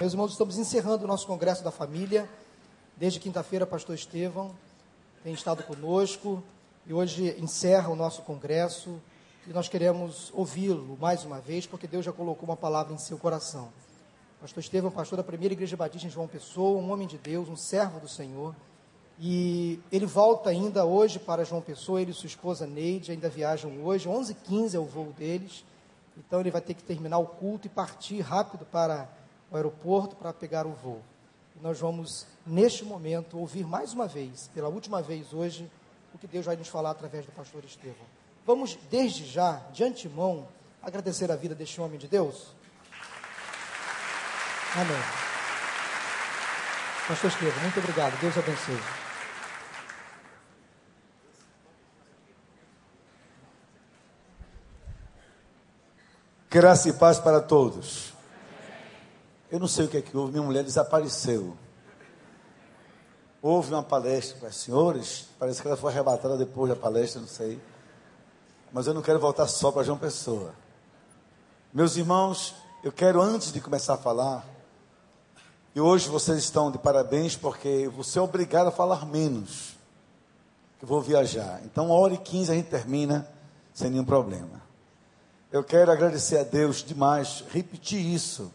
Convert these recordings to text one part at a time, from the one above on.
Meus irmãos, estamos encerrando o nosso Congresso da Família. Desde quinta-feira, pastor Estevão tem estado conosco e hoje encerra o nosso Congresso e nós queremos ouvi-lo mais uma vez, porque Deus já colocou uma palavra em seu coração. Pastor Estevão, pastor da primeira igreja batista em João Pessoa, um homem de Deus, um servo do Senhor. E ele volta ainda hoje para João Pessoa, ele e sua esposa Neide ainda viajam hoje, 11h15 é o voo deles. Então ele vai ter que terminar o culto e partir rápido para o aeroporto para pegar o voo. E nós vamos, neste momento, ouvir mais uma vez, pela última vez hoje, o que Deus vai nos falar através do pastor Estevão. Vamos, desde já, de antemão, agradecer a vida deste homem de Deus? Amém. Pastor Estevão, muito obrigado. Deus abençoe. Graça e paz para todos. Eu não sei o que é que houve, minha mulher desapareceu. Houve uma palestra para as senhores, parece que ela foi arrebatada depois da palestra, não sei. Mas eu não quero voltar só para João Pessoa. Meus irmãos, eu quero antes de começar a falar, e hoje vocês estão de parabéns porque você é obrigado a falar menos. Que vou viajar. Então, uma hora e quinze a gente termina sem nenhum problema. Eu quero agradecer a Deus demais, repetir isso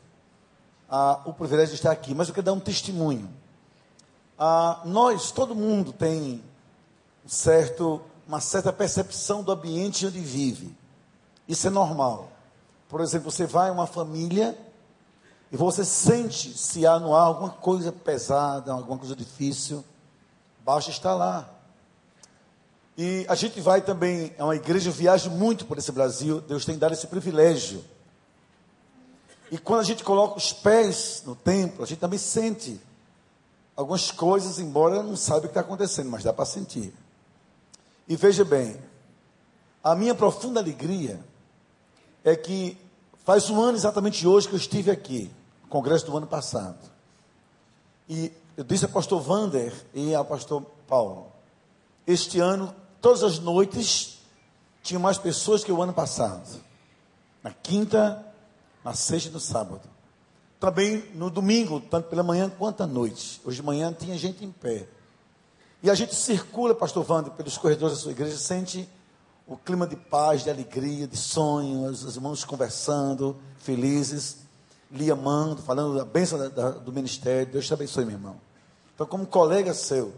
ah, o privilégio de estar aqui, mas eu quero dar um testemunho. Ah, nós, todo mundo tem um certo, uma certa percepção do ambiente onde vive. Isso é normal. Por exemplo, você vai a uma família e você sente se há no ar alguma coisa pesada, alguma coisa difícil, basta estar lá. E a gente vai também a uma igreja, viaja muito por esse Brasil, Deus tem dado esse privilégio e quando a gente coloca os pés no templo, a gente também sente algumas coisas, embora não saiba o que está acontecendo, mas dá para sentir. E veja bem, a minha profunda alegria é que faz um ano exatamente hoje que eu estive aqui, no congresso do ano passado. E eu disse ao pastor Vander e ao pastor Paulo, este ano, todas as noites, tinha mais pessoas que o ano passado. Na quinta, na sexta e no sábado. Também no domingo, tanto pela manhã quanto à noite. Hoje de manhã tinha gente em pé. E a gente circula, pastor Wander, pelos corredores da sua igreja, sente o clima de paz, de alegria, de sonho, os irmãos conversando, felizes, lhe amando, falando da bênção da, da, do ministério. Deus te abençoe, meu irmão. Então, como colega seu,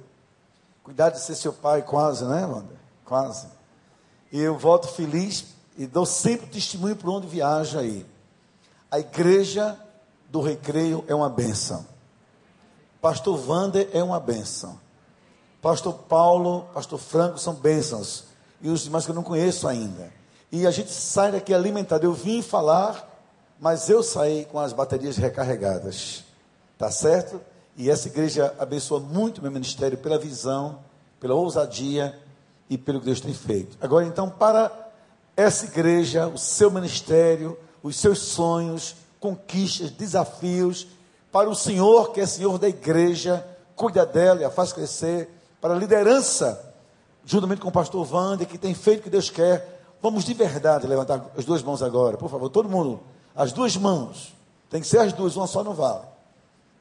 cuidado de ser seu pai, quase, né, Wander? Quase. E eu volto feliz e dou sempre testemunho por onde viaja aí. A igreja do recreio é uma benção. Pastor Vander é uma benção. Pastor Paulo, Pastor Franco são bênçãos. E os demais que eu não conheço ainda. E a gente sai daqui alimentado. Eu vim falar, mas eu saí com as baterias recarregadas. Tá certo? E essa igreja abençoa muito meu ministério pela visão, pela ousadia e pelo que Deus tem feito. Agora, então, para essa igreja, o seu ministério, os seus sonhos, conquistas, desafios, para o Senhor, que é Senhor da igreja, cuida dela e a faz crescer, para a liderança, juntamente com o pastor Wander, que tem feito o que Deus quer. Vamos de verdade levantar as duas mãos agora, por favor, todo mundo, as duas mãos, tem que ser as duas, uma só não vale.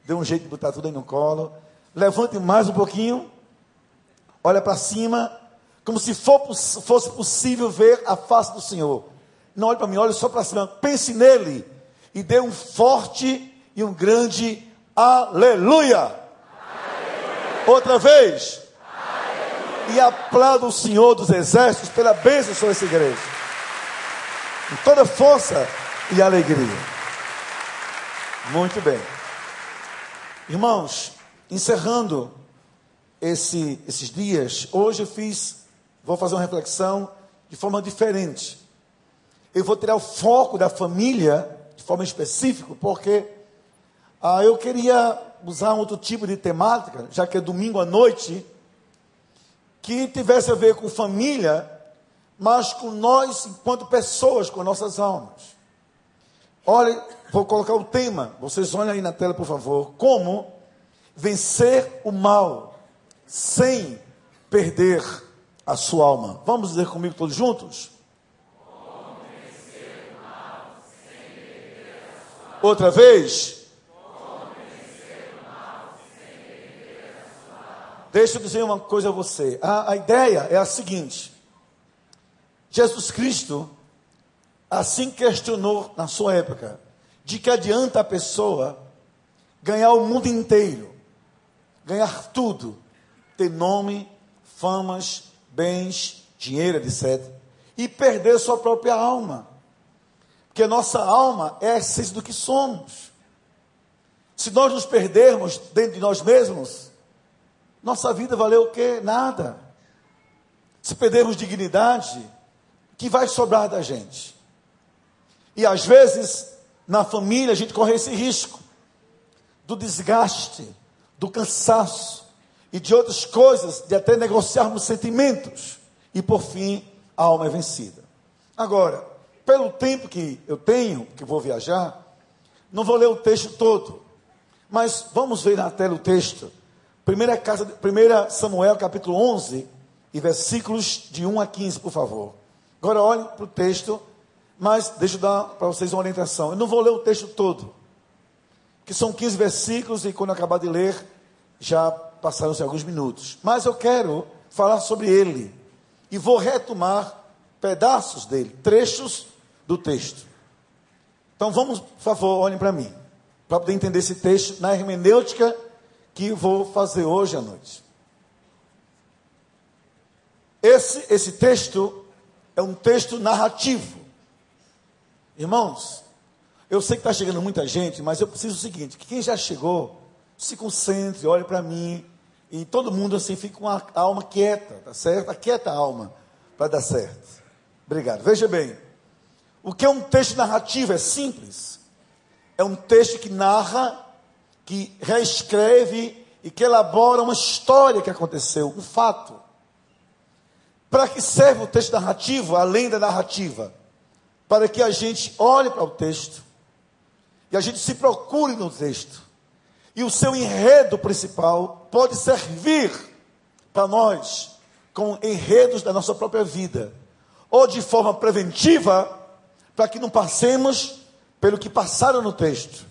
Dê um jeito de botar tudo aí no colo. Levante mais um pouquinho, olha para cima, como se for, fosse possível ver a face do Senhor. Não olhe para mim, olhe só para cima. Pense nele e dê um forte e um grande aleluia. aleluia. Outra vez. Aleluia. E aplauda o Senhor dos Exércitos pela bênção sobre essa igreja. Com toda força e alegria. Muito bem. Irmãos, encerrando esse, esses dias, hoje eu fiz, vou fazer uma reflexão de forma diferente eu vou tirar o foco da família de forma específica, porque ah, eu queria usar um outro tipo de temática, já que é domingo à noite, que tivesse a ver com família, mas com nós enquanto pessoas, com nossas almas. Olha, vou colocar o tema, vocês olhem aí na tela, por favor. Como vencer o mal sem perder a sua alma. Vamos dizer comigo todos juntos? Outra vez. Deixa eu dizer uma coisa a você. A, a ideia é a seguinte: Jesus Cristo assim questionou na sua época de que adianta a pessoa ganhar o mundo inteiro, ganhar tudo, ter nome, famas, bens, dinheiro, etc., e perder sua própria alma. Porque nossa alma é a essência do que somos. Se nós nos perdermos dentro de nós mesmos, nossa vida valeu o quê? Nada. Se perdermos dignidade, o que vai sobrar da gente? E às vezes, na família, a gente corre esse risco do desgaste, do cansaço e de outras coisas, de até negociarmos sentimentos. E por fim, a alma é vencida. Agora, pelo tempo que eu tenho, que vou viajar, não vou ler o texto todo, mas vamos ver na tela o texto. Primeira, casa, primeira Samuel, capítulo 11, e versículos de 1 a 15, por favor. Agora olhem para o texto, mas deixa eu dar para vocês uma orientação. Eu não vou ler o texto todo, que são 15 versículos, e quando eu acabar de ler, já passaram-se alguns minutos. Mas eu quero falar sobre ele, e vou retomar pedaços dele, trechos do texto. Então vamos, por favor, olhem para mim, para poder entender esse texto na hermenêutica que vou fazer hoje à noite. Esse, esse texto é um texto narrativo. Irmãos, eu sei que está chegando muita gente, mas eu preciso o seguinte: que quem já chegou, se concentre, olhe para mim, e todo mundo assim fica com a alma quieta, tá certo? Aquieta a alma para dar certo. Obrigado. Veja bem, o que é um texto narrativo? É simples. É um texto que narra, que reescreve e que elabora uma história que aconteceu, um fato. Para que serve o texto narrativo, além da narrativa? Para que a gente olhe para o texto e a gente se procure no texto. E o seu enredo principal pode servir para nós com enredos da nossa própria vida, ou de forma preventiva, para que não passemos pelo que passaram no texto,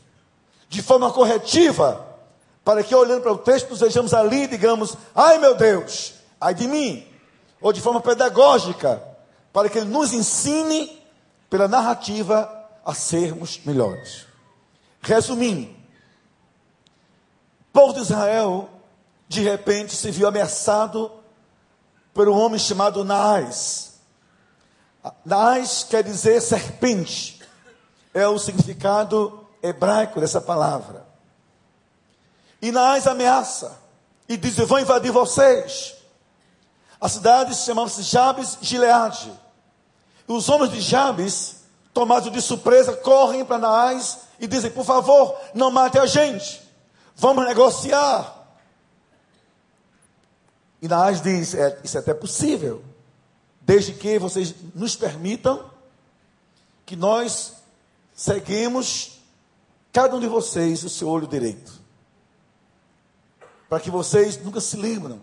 de forma corretiva, para que olhando para o texto nos vejamos ali e digamos: ai meu Deus, ai de mim, ou de forma pedagógica, para que ele nos ensine pela narrativa a sermos melhores. Resumindo, o povo de Israel de repente se viu ameaçado por um homem chamado Naás. Naás quer dizer serpente, é o significado hebraico dessa palavra. E Naás ameaça e diz: Eu vou invadir vocês. A cidade chamava-se Jabes Gileade. E os homens de Jabes, tomados de surpresa, correm para Naás e dizem: Por favor, não mate a gente. Vamos negociar. E Naás diz: é, Isso é até possível, desde que vocês nos permitam que nós seguimos cada um de vocês o seu olho direito. Para que vocês nunca se lembram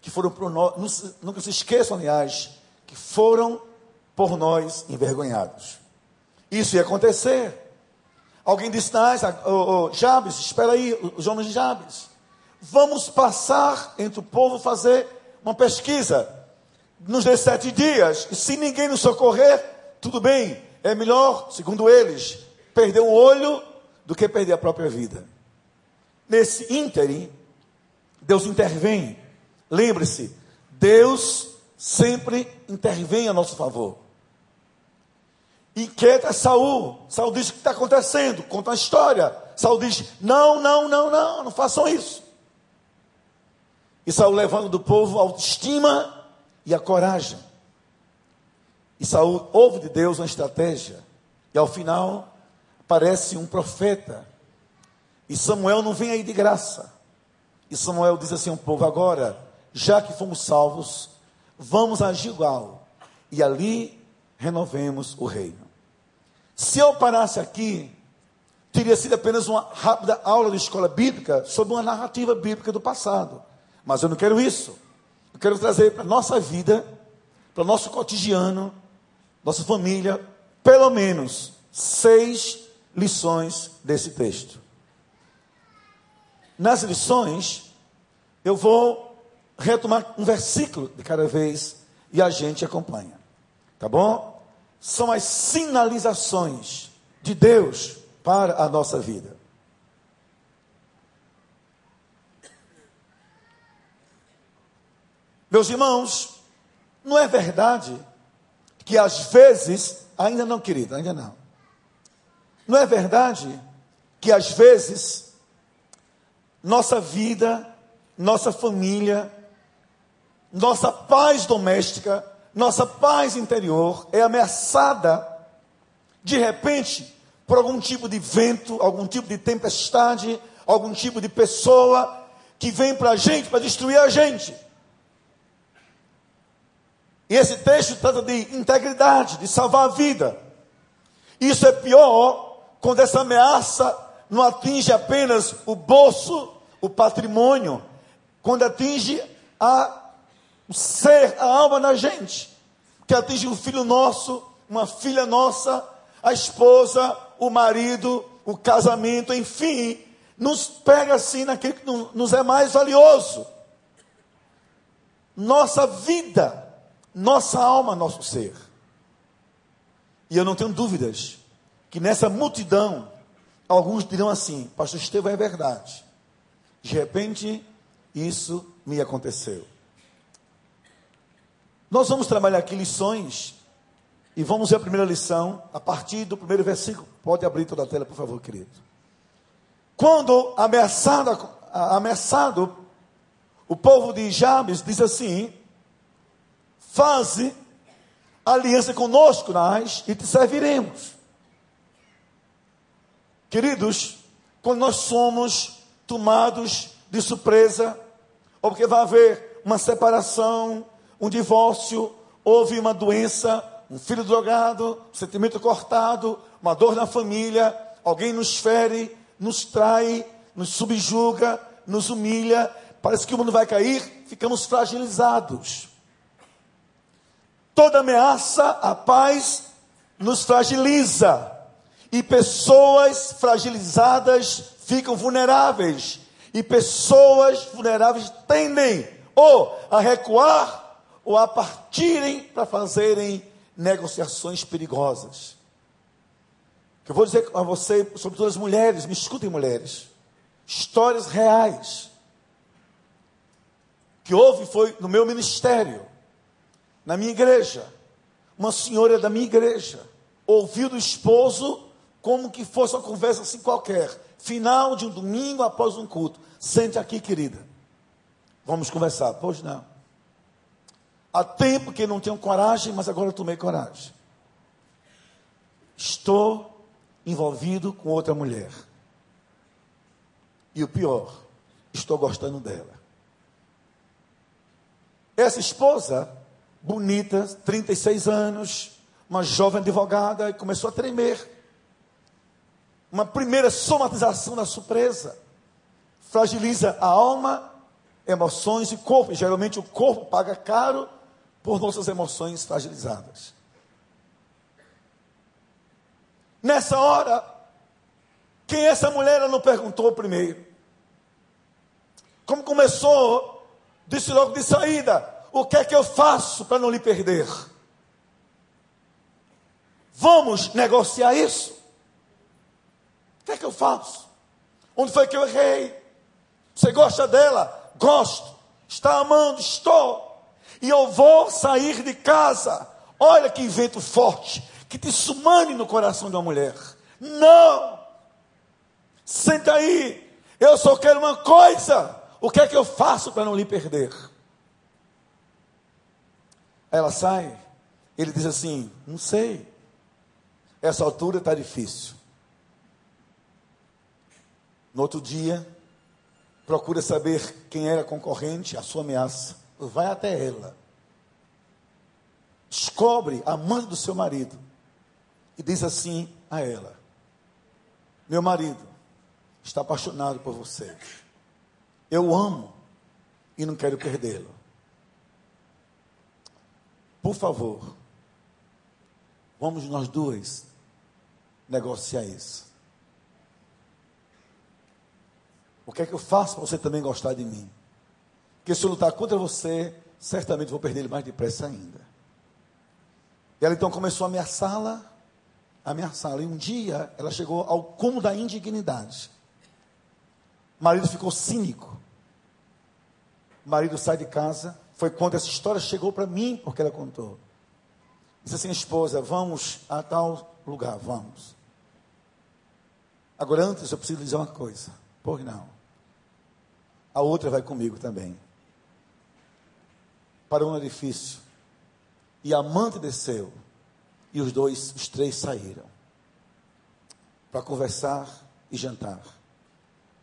que foram por nós, nunca se esqueçam, aliás, que foram por nós envergonhados. Isso ia acontecer. Alguém disse, Naás, oh, oh, Jabes, espera aí, os homens de Jabes. Vamos passar entre o povo fazer uma pesquisa nos sete dias. E se ninguém nos socorrer, tudo bem. É melhor, segundo eles, perder um olho do que perder a própria vida. Nesse ínterim, Deus intervém. Lembre-se, Deus sempre intervém a nosso favor. Inquieta Saul. Saul diz o que está acontecendo, conta a história. Saul diz: não, não, não, não, não façam isso. E Saul levando do povo a autoestima e a coragem. E Saul ouve de Deus uma estratégia. E ao final aparece um profeta. E Samuel não vem aí de graça. E Samuel diz assim ao povo: agora, já que fomos salvos, vamos a Gilgal. E ali renovemos o reino. Se eu parasse aqui, teria sido apenas uma rápida aula de escola bíblica sobre uma narrativa bíblica do passado. Mas eu não quero isso. Quero trazer para a nossa vida, para o nosso cotidiano, nossa família, pelo menos seis lições desse texto. Nas lições, eu vou retomar um versículo de cada vez e a gente acompanha. Tá bom? São as sinalizações de Deus para a nossa vida. Meus irmãos, não é verdade que às vezes, ainda não, querido, ainda não. Não é verdade que às vezes nossa vida, nossa família, nossa paz doméstica, nossa paz interior é ameaçada de repente por algum tipo de vento, algum tipo de tempestade, algum tipo de pessoa que vem para a gente para destruir a gente. E esse texto trata de integridade, de salvar a vida. Isso é pior quando essa ameaça não atinge apenas o bolso, o patrimônio, quando atinge a, o ser, a alma da gente, que atinge um filho nosso, uma filha nossa, a esposa, o marido, o casamento, enfim, nos pega assim naquilo que nos é mais valioso. Nossa vida nossa alma, nosso ser. E eu não tenho dúvidas que nessa multidão, alguns dirão assim: Pastor Estevão, é verdade. De repente, isso me aconteceu. Nós vamos trabalhar aqui lições e vamos ver a primeira lição a partir do primeiro versículo. Pode abrir toda a tela, por favor, querido. Quando ameaçado, ameaçado o povo de Jabes diz assim: Faze aliança conosco, nós, e te serviremos. Queridos, quando nós somos tomados de surpresa, ou porque vai haver uma separação, um divórcio, houve uma doença, um filho drogado, um sentimento cortado, uma dor na família, alguém nos fere, nos trai, nos subjuga, nos humilha, parece que o mundo vai cair, ficamos fragilizados. Toda ameaça à paz nos fragiliza. E pessoas fragilizadas ficam vulneráveis. E pessoas vulneráveis tendem ou a recuar ou a partirem para fazerem negociações perigosas. Eu vou dizer a você, sobretudo as mulheres, me escutem mulheres, histórias reais que houve foi no meu ministério na minha igreja. Uma senhora da minha igreja ouviu do esposo como que fosse uma conversa assim qualquer. Final de um domingo após um culto. Sente aqui, querida. Vamos conversar. Pois não. Há tempo que não tenho coragem, mas agora eu tomei coragem. Estou envolvido com outra mulher. E o pior, estou gostando dela. Essa esposa bonita, 36 anos, uma jovem advogada, e começou a tremer. Uma primeira somatização da surpresa. Fragiliza a alma, emoções e corpo. Geralmente o corpo paga caro por nossas emoções fragilizadas. Nessa hora, quem é essa mulher ela não perguntou primeiro. Como começou, disse logo de saída: o que é que eu faço para não lhe perder? Vamos negociar isso? O que é que eu faço? Onde foi que eu errei? Você gosta dela? Gosto. Está amando? Estou. E eu vou sair de casa. Olha que vento forte que te sumane no coração de uma mulher. Não! Senta aí. Eu só quero uma coisa. O que é que eu faço para não lhe perder? Ela sai, ele diz assim: Não sei, essa altura está difícil. No outro dia, procura saber quem era a concorrente, a sua ameaça. Vai até ela. Descobre a mãe do seu marido. E diz assim a ela: Meu marido está apaixonado por você. Eu amo e não quero perdê-lo. Por favor, vamos nós duas negociar isso. O que é que eu faço para você também gostar de mim? que se eu lutar contra você, certamente vou perder ele mais depressa ainda. E ela então começou a ameaçá-la, ameaçá-la. E um dia ela chegou ao cúmulo da indignidade. O marido ficou cínico. O marido sai de casa. Foi quando essa história chegou para mim, porque ela contou. Disse assim, esposa, vamos a tal lugar, vamos. Agora, antes eu preciso dizer uma coisa. Por não. A outra vai comigo também. Para um edifício. E a amante desceu. E os dois, os três saíram. Para conversar e jantar.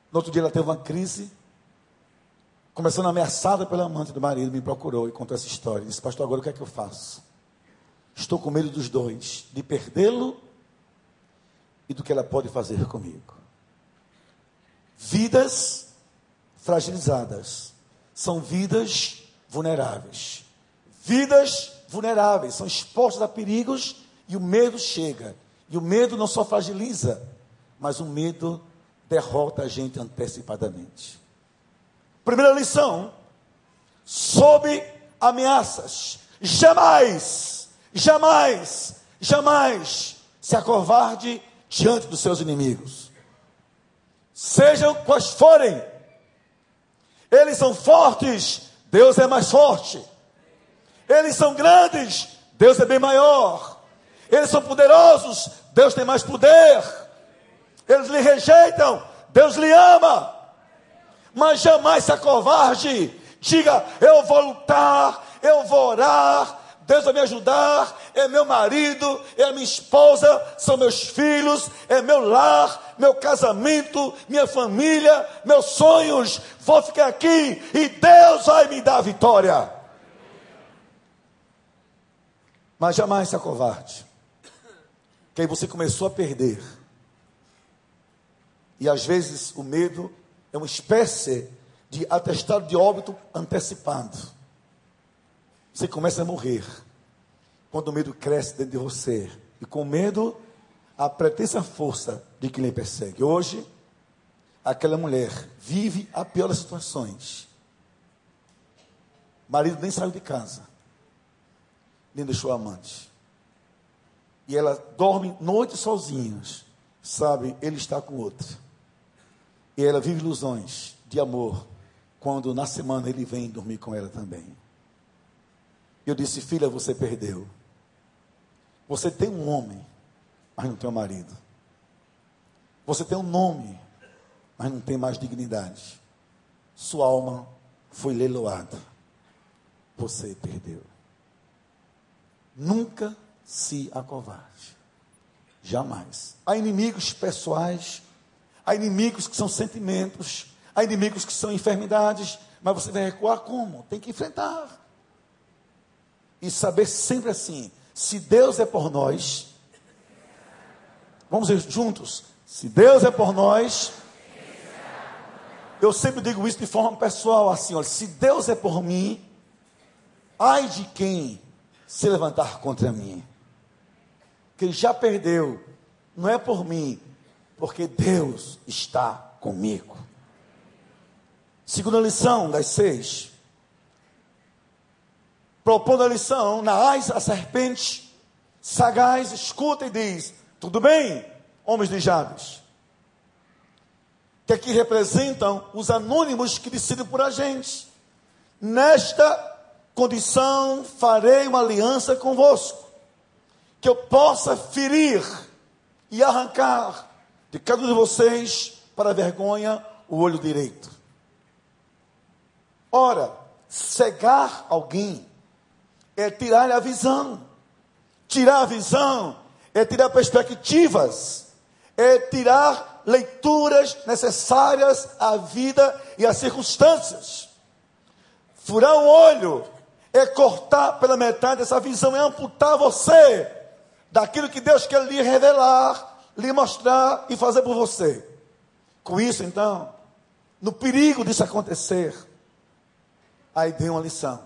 No outro dia ela teve uma crise. Começando ameaçada pela amante do marido, me procurou e contou essa história. Disse, pastor, agora o que é que eu faço? Estou com medo dos dois, de perdê-lo e do que ela pode fazer comigo. Vidas fragilizadas são vidas vulneráveis. Vidas vulneráveis são expostas a perigos e o medo chega. E o medo não só fragiliza, mas o medo derrota a gente antecipadamente. Primeira lição: sob ameaças, jamais, jamais, jamais se acovarde diante dos seus inimigos. Sejam quais forem, eles são fortes, Deus é mais forte. Eles são grandes, Deus é bem maior. Eles são poderosos, Deus tem mais poder. Eles lhe rejeitam, Deus lhe ama. Mas jamais se acovarde. Diga, eu vou lutar, eu vou orar, Deus vai me ajudar, é meu marido, é minha esposa, são meus filhos, é meu lar, meu casamento, minha família, meus sonhos. Vou ficar aqui e Deus vai me dar a vitória. Mas jamais se acovarde. Que aí você começou a perder. E às vezes o medo é uma espécie de atestado de óbito antecipado. Você começa a morrer. Quando o medo cresce dentro de você. E com medo, a pretensa força de quem lhe persegue. Hoje, aquela mulher vive a pior das situações. Marido nem saiu de casa. Nem deixou a amante. E ela dorme noites sozinhas. Sabe, ele está com outra. E ela vive ilusões de amor. Quando na semana ele vem dormir com ela também. Eu disse, filha, você perdeu. Você tem um homem, mas não tem um marido. Você tem um nome, mas não tem mais dignidade. Sua alma foi leiloada. Você perdeu. Nunca se acovarde. Jamais. Há inimigos pessoais, há inimigos que são sentimentos, há inimigos que são enfermidades, mas você vai recuar como? Tem que enfrentar. E saber sempre assim: se Deus é por nós, vamos dizer juntos: se Deus é por nós, eu sempre digo isso de forma pessoal, assim: olha, se Deus é por mim, ai de quem se levantar contra mim. Quem já perdeu, não é por mim, porque Deus está comigo. Segunda lição das seis propondo a lição, Naás, a serpente, sagaz, escuta e diz: Tudo bem, homens de Jabes. Que aqui representam os anônimos que decidem por a gente. Nesta condição farei uma aliança convosco, que eu possa ferir e arrancar de cada um de vocês, para a vergonha, o olho direito. Ora, cegar alguém é tirar a visão. Tirar a visão é tirar perspectivas, é tirar leituras necessárias à vida e às circunstâncias. Furar o olho é cortar pela metade essa visão, é amputar você daquilo que Deus quer lhe revelar, lhe mostrar e fazer por você. Com isso, então, no perigo disso acontecer, aí dei uma lição.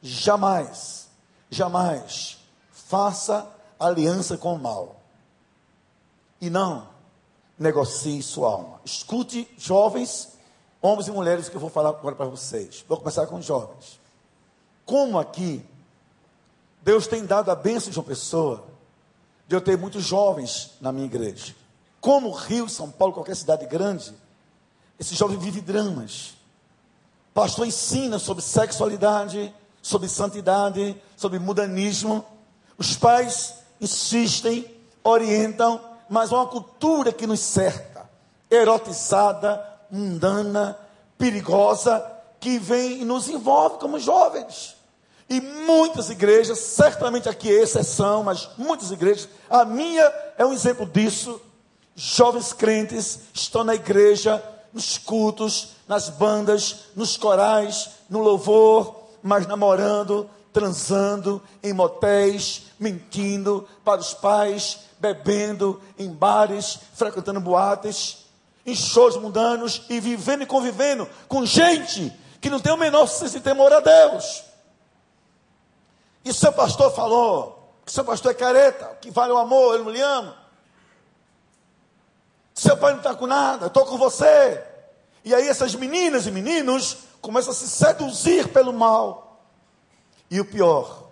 Jamais, jamais faça aliança com o mal. E não negocie sua alma. Escute, jovens, Homens e mulheres que eu vou falar agora para vocês. Vou começar com os jovens. Como aqui, Deus tem dado a bênção de uma pessoa, de eu ter muitos jovens na minha igreja. Como Rio, São Paulo, qualquer cidade grande, esse jovem vive dramas. Pastor ensina sobre sexualidade, sobre santidade, sobre mudanismo. Os pais insistem, orientam, mas há uma cultura que nos cerca, erotizada, mundana, perigosa, que vem e nos envolve como jovens. E muitas igrejas, certamente aqui é exceção, mas muitas igrejas, a minha é um exemplo disso. Jovens crentes estão na igreja, nos cultos, nas bandas, nos corais, no louvor, mas namorando, transando em motéis, mentindo para os pais, bebendo em bares, frequentando boates, em shows mundanos e vivendo e convivendo com gente que não tem o menor senso de temor a Deus. E seu pastor falou que seu pastor é careta, que vale o amor, ele não lhe ama. Seu pai não está com nada, estou com você. E aí essas meninas e meninos começam a se seduzir pelo mal. E o pior,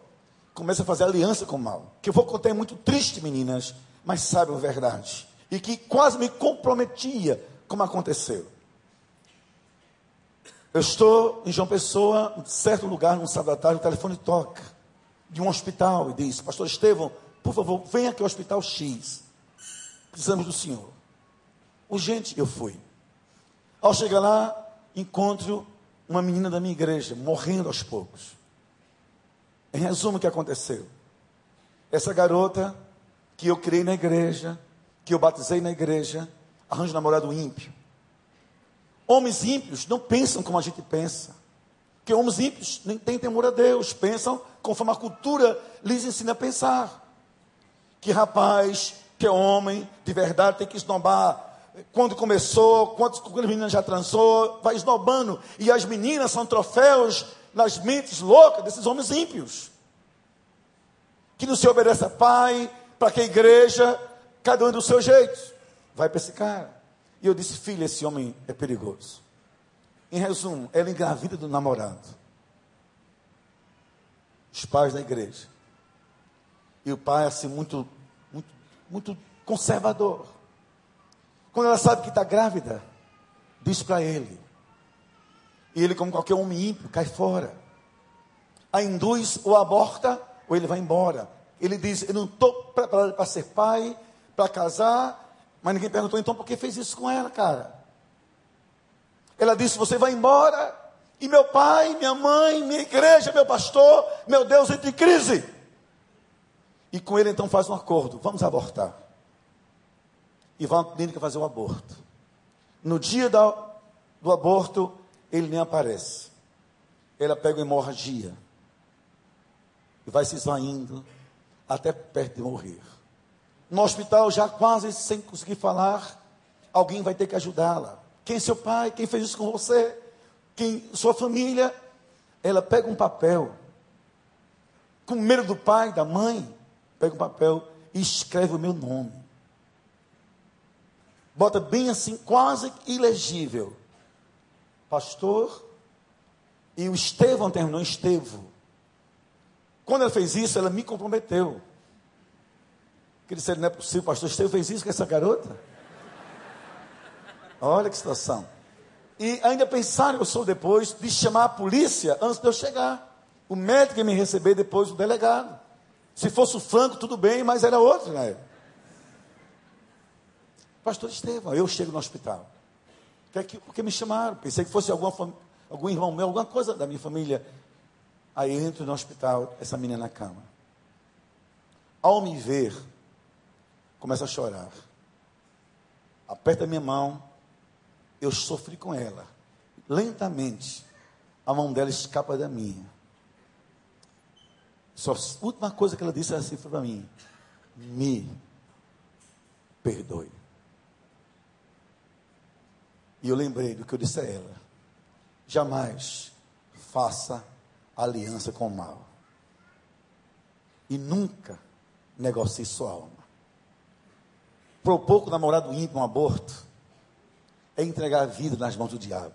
começa a fazer aliança com o mal. Que eu vou contar é muito triste, meninas, mas sabe a verdade. E que quase me comprometia, como aconteceu. Eu estou em João Pessoa, em certo lugar, num sábado à tarde, o telefone toca de um hospital e diz: Pastor Estevão, por favor, venha aqui ao hospital X. Precisamos do senhor. Urgente, eu fui. Ao chegar lá, encontro uma menina da minha igreja, morrendo aos poucos. Em resumo, o que aconteceu? Essa garota que eu criei na igreja, que eu batizei na igreja, arranja namorado ímpio. Homens ímpios não pensam como a gente pensa. Porque homens ímpios nem têm temor a Deus, pensam conforme a cultura lhes ensina a pensar. Que rapaz, que homem, de verdade, tem que esnobar quando começou, quantas meninas já transou, vai esnobando. E as meninas são troféus nas mentes loucas desses homens ímpios. Que não se obedece a pai, para que a igreja, cada um do seu jeito. Vai para esse cara. E eu disse, filha, esse homem é perigoso. Em resumo, ela engravida do namorado. Os pais da igreja. E o pai, assim, muito, muito, muito conservador. Quando ela sabe que está grávida, diz para ele. E ele, como qualquer homem ímpio, cai fora. A induz ou aborta, ou ele vai embora. Ele diz: Eu não estou preparado para ser pai, para casar. Mas ninguém perguntou então por que fez isso com ela, cara. Ela disse: Você vai embora. E meu pai, minha mãe, minha igreja, meu pastor, meu Deus entra em crise. E com ele então faz um acordo: Vamos abortar e vão à clínica fazer o aborto. No dia do aborto, ele nem aparece. Ela pega uma hemorragia e vai se esvaindo até perto de morrer. No hospital, já quase sem conseguir falar, alguém vai ter que ajudá-la. Quem é seu pai? Quem fez isso com você? Quem? Sua família? Ela pega um papel, com medo do pai, da mãe, pega um papel e escreve o meu nome bota bem assim, quase ilegível. Pastor, e o Estevão terminou Estevo. Quando ela fez isso, ela me comprometeu. Que disse, não é possível, pastor Estevão fez isso com essa garota? Olha que situação. E ainda pensaram, eu sou depois, de chamar a polícia antes de eu chegar. O médico ia me receber depois o delegado. Se fosse o Franco, tudo bem, mas era outro, né? Pastor Estevão, eu chego no hospital. Porque me chamaram. Pensei que fosse alguma, algum irmão meu, alguma coisa da minha família. Aí entro no hospital, essa menina na cama. Ao me ver, começa a chorar. Aperta minha mão, eu sofri com ela. Lentamente, a mão dela escapa da minha. Só a última coisa que ela disse assim para mim: me perdoe. E eu lembrei do que eu disse a ela: jamais faça aliança com o mal. E nunca negocie sua alma. Propor com o namorado ímpio um aborto é entregar a vida nas mãos do diabo.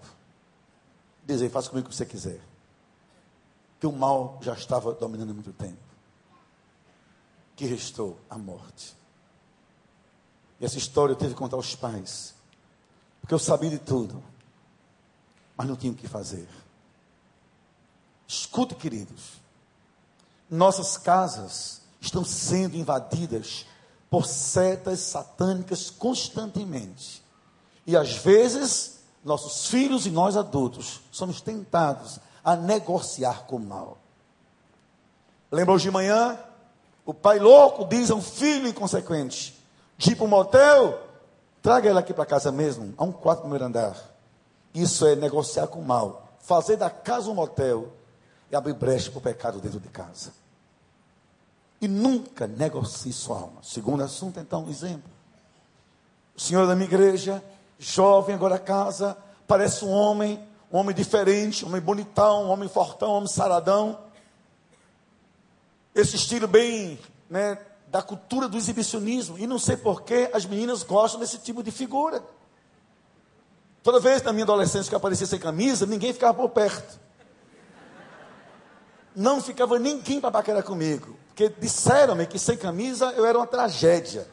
dizer: faça comigo o que você quiser. Que o mal já estava dominando há muito tempo. Que restou a morte. E essa história eu tive que contar aos pais. Porque eu sabia de tudo. Mas não tinha o que fazer. Escute, queridos. Nossas casas estão sendo invadidas por setas satânicas constantemente. E às vezes, nossos filhos e nós adultos somos tentados a negociar com o mal. Lembra hoje de manhã? O pai louco diz a um filho inconsequente: de para um motel, traga ela aqui para casa mesmo, a um quarto primeiro andar. Isso é negociar com o mal. Fazer da casa um motel e abrir brecha para o pecado dentro de casa. E nunca negocie sua alma. Segundo assunto, então, exemplo. O senhor da minha igreja, jovem, agora casa, parece um homem, um homem diferente, um homem bonitão, um homem fortão, um homem saradão. Esse estilo bem, né, da cultura do exibicionismo. E não sei porquê as meninas gostam desse tipo de figura. Toda vez na minha adolescência que eu aparecia sem camisa, ninguém ficava por perto. Não ficava ninguém para paquerar comigo. Porque disseram-me que sem camisa eu era uma tragédia.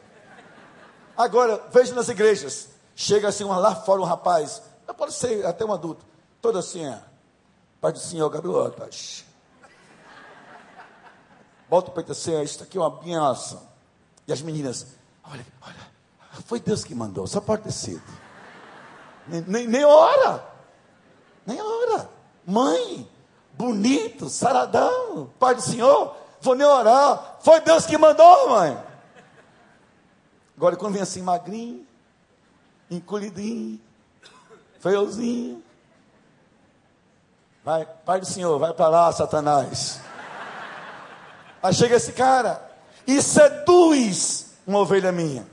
Agora, veja nas igrejas. Chega assim lá fora um rapaz, pode ser até um adulto, todo assim, é. Pai do Senhor, Gabriel, Bota o peito assim, isso aqui é uma benção. E as meninas, olha, olha, foi Deus que mandou, só pode ter sido. Nem, nem, nem hora. Nem hora. Mãe, bonito, saradão, pai do Senhor, vou nem orar. Foi Deus que mandou, mãe. Agora, quando vem assim, magrinho, encolhidinho, feiozinho. Vai, pai do Senhor, vai para lá, Satanás. Aí chega esse cara e seduz uma ovelha minha.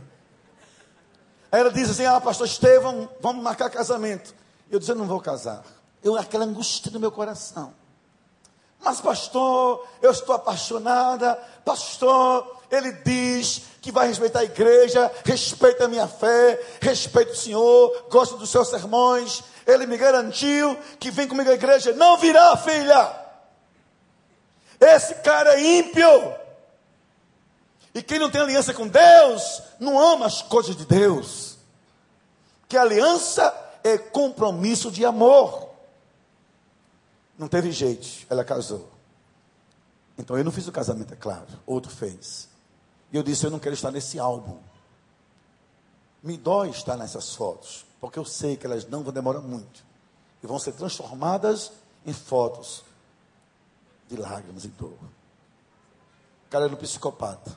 Aí ela diz assim: Ah, pastor Estevão, vamos marcar casamento. Eu disse: Eu não vou casar. Eu, aquela angústia no meu coração. Mas, pastor, eu estou apaixonada. Pastor, ele diz que vai respeitar a igreja, respeita a minha fé, respeita o Senhor, gosta dos seus sermões. Ele me garantiu que vem comigo à igreja. Não virá, filha. Esse cara é ímpio. E quem não tem aliança com Deus, não ama as coisas de Deus. Que aliança é compromisso de amor. Não teve jeito, ela casou. Então eu não fiz o casamento, é claro. Outro fez. E eu disse: Eu não quero estar nesse álbum. Me dói estar nessas fotos, porque eu sei que elas não vão demorar muito. E vão ser transformadas em fotos de lágrimas e dor. O cara era um psicopata.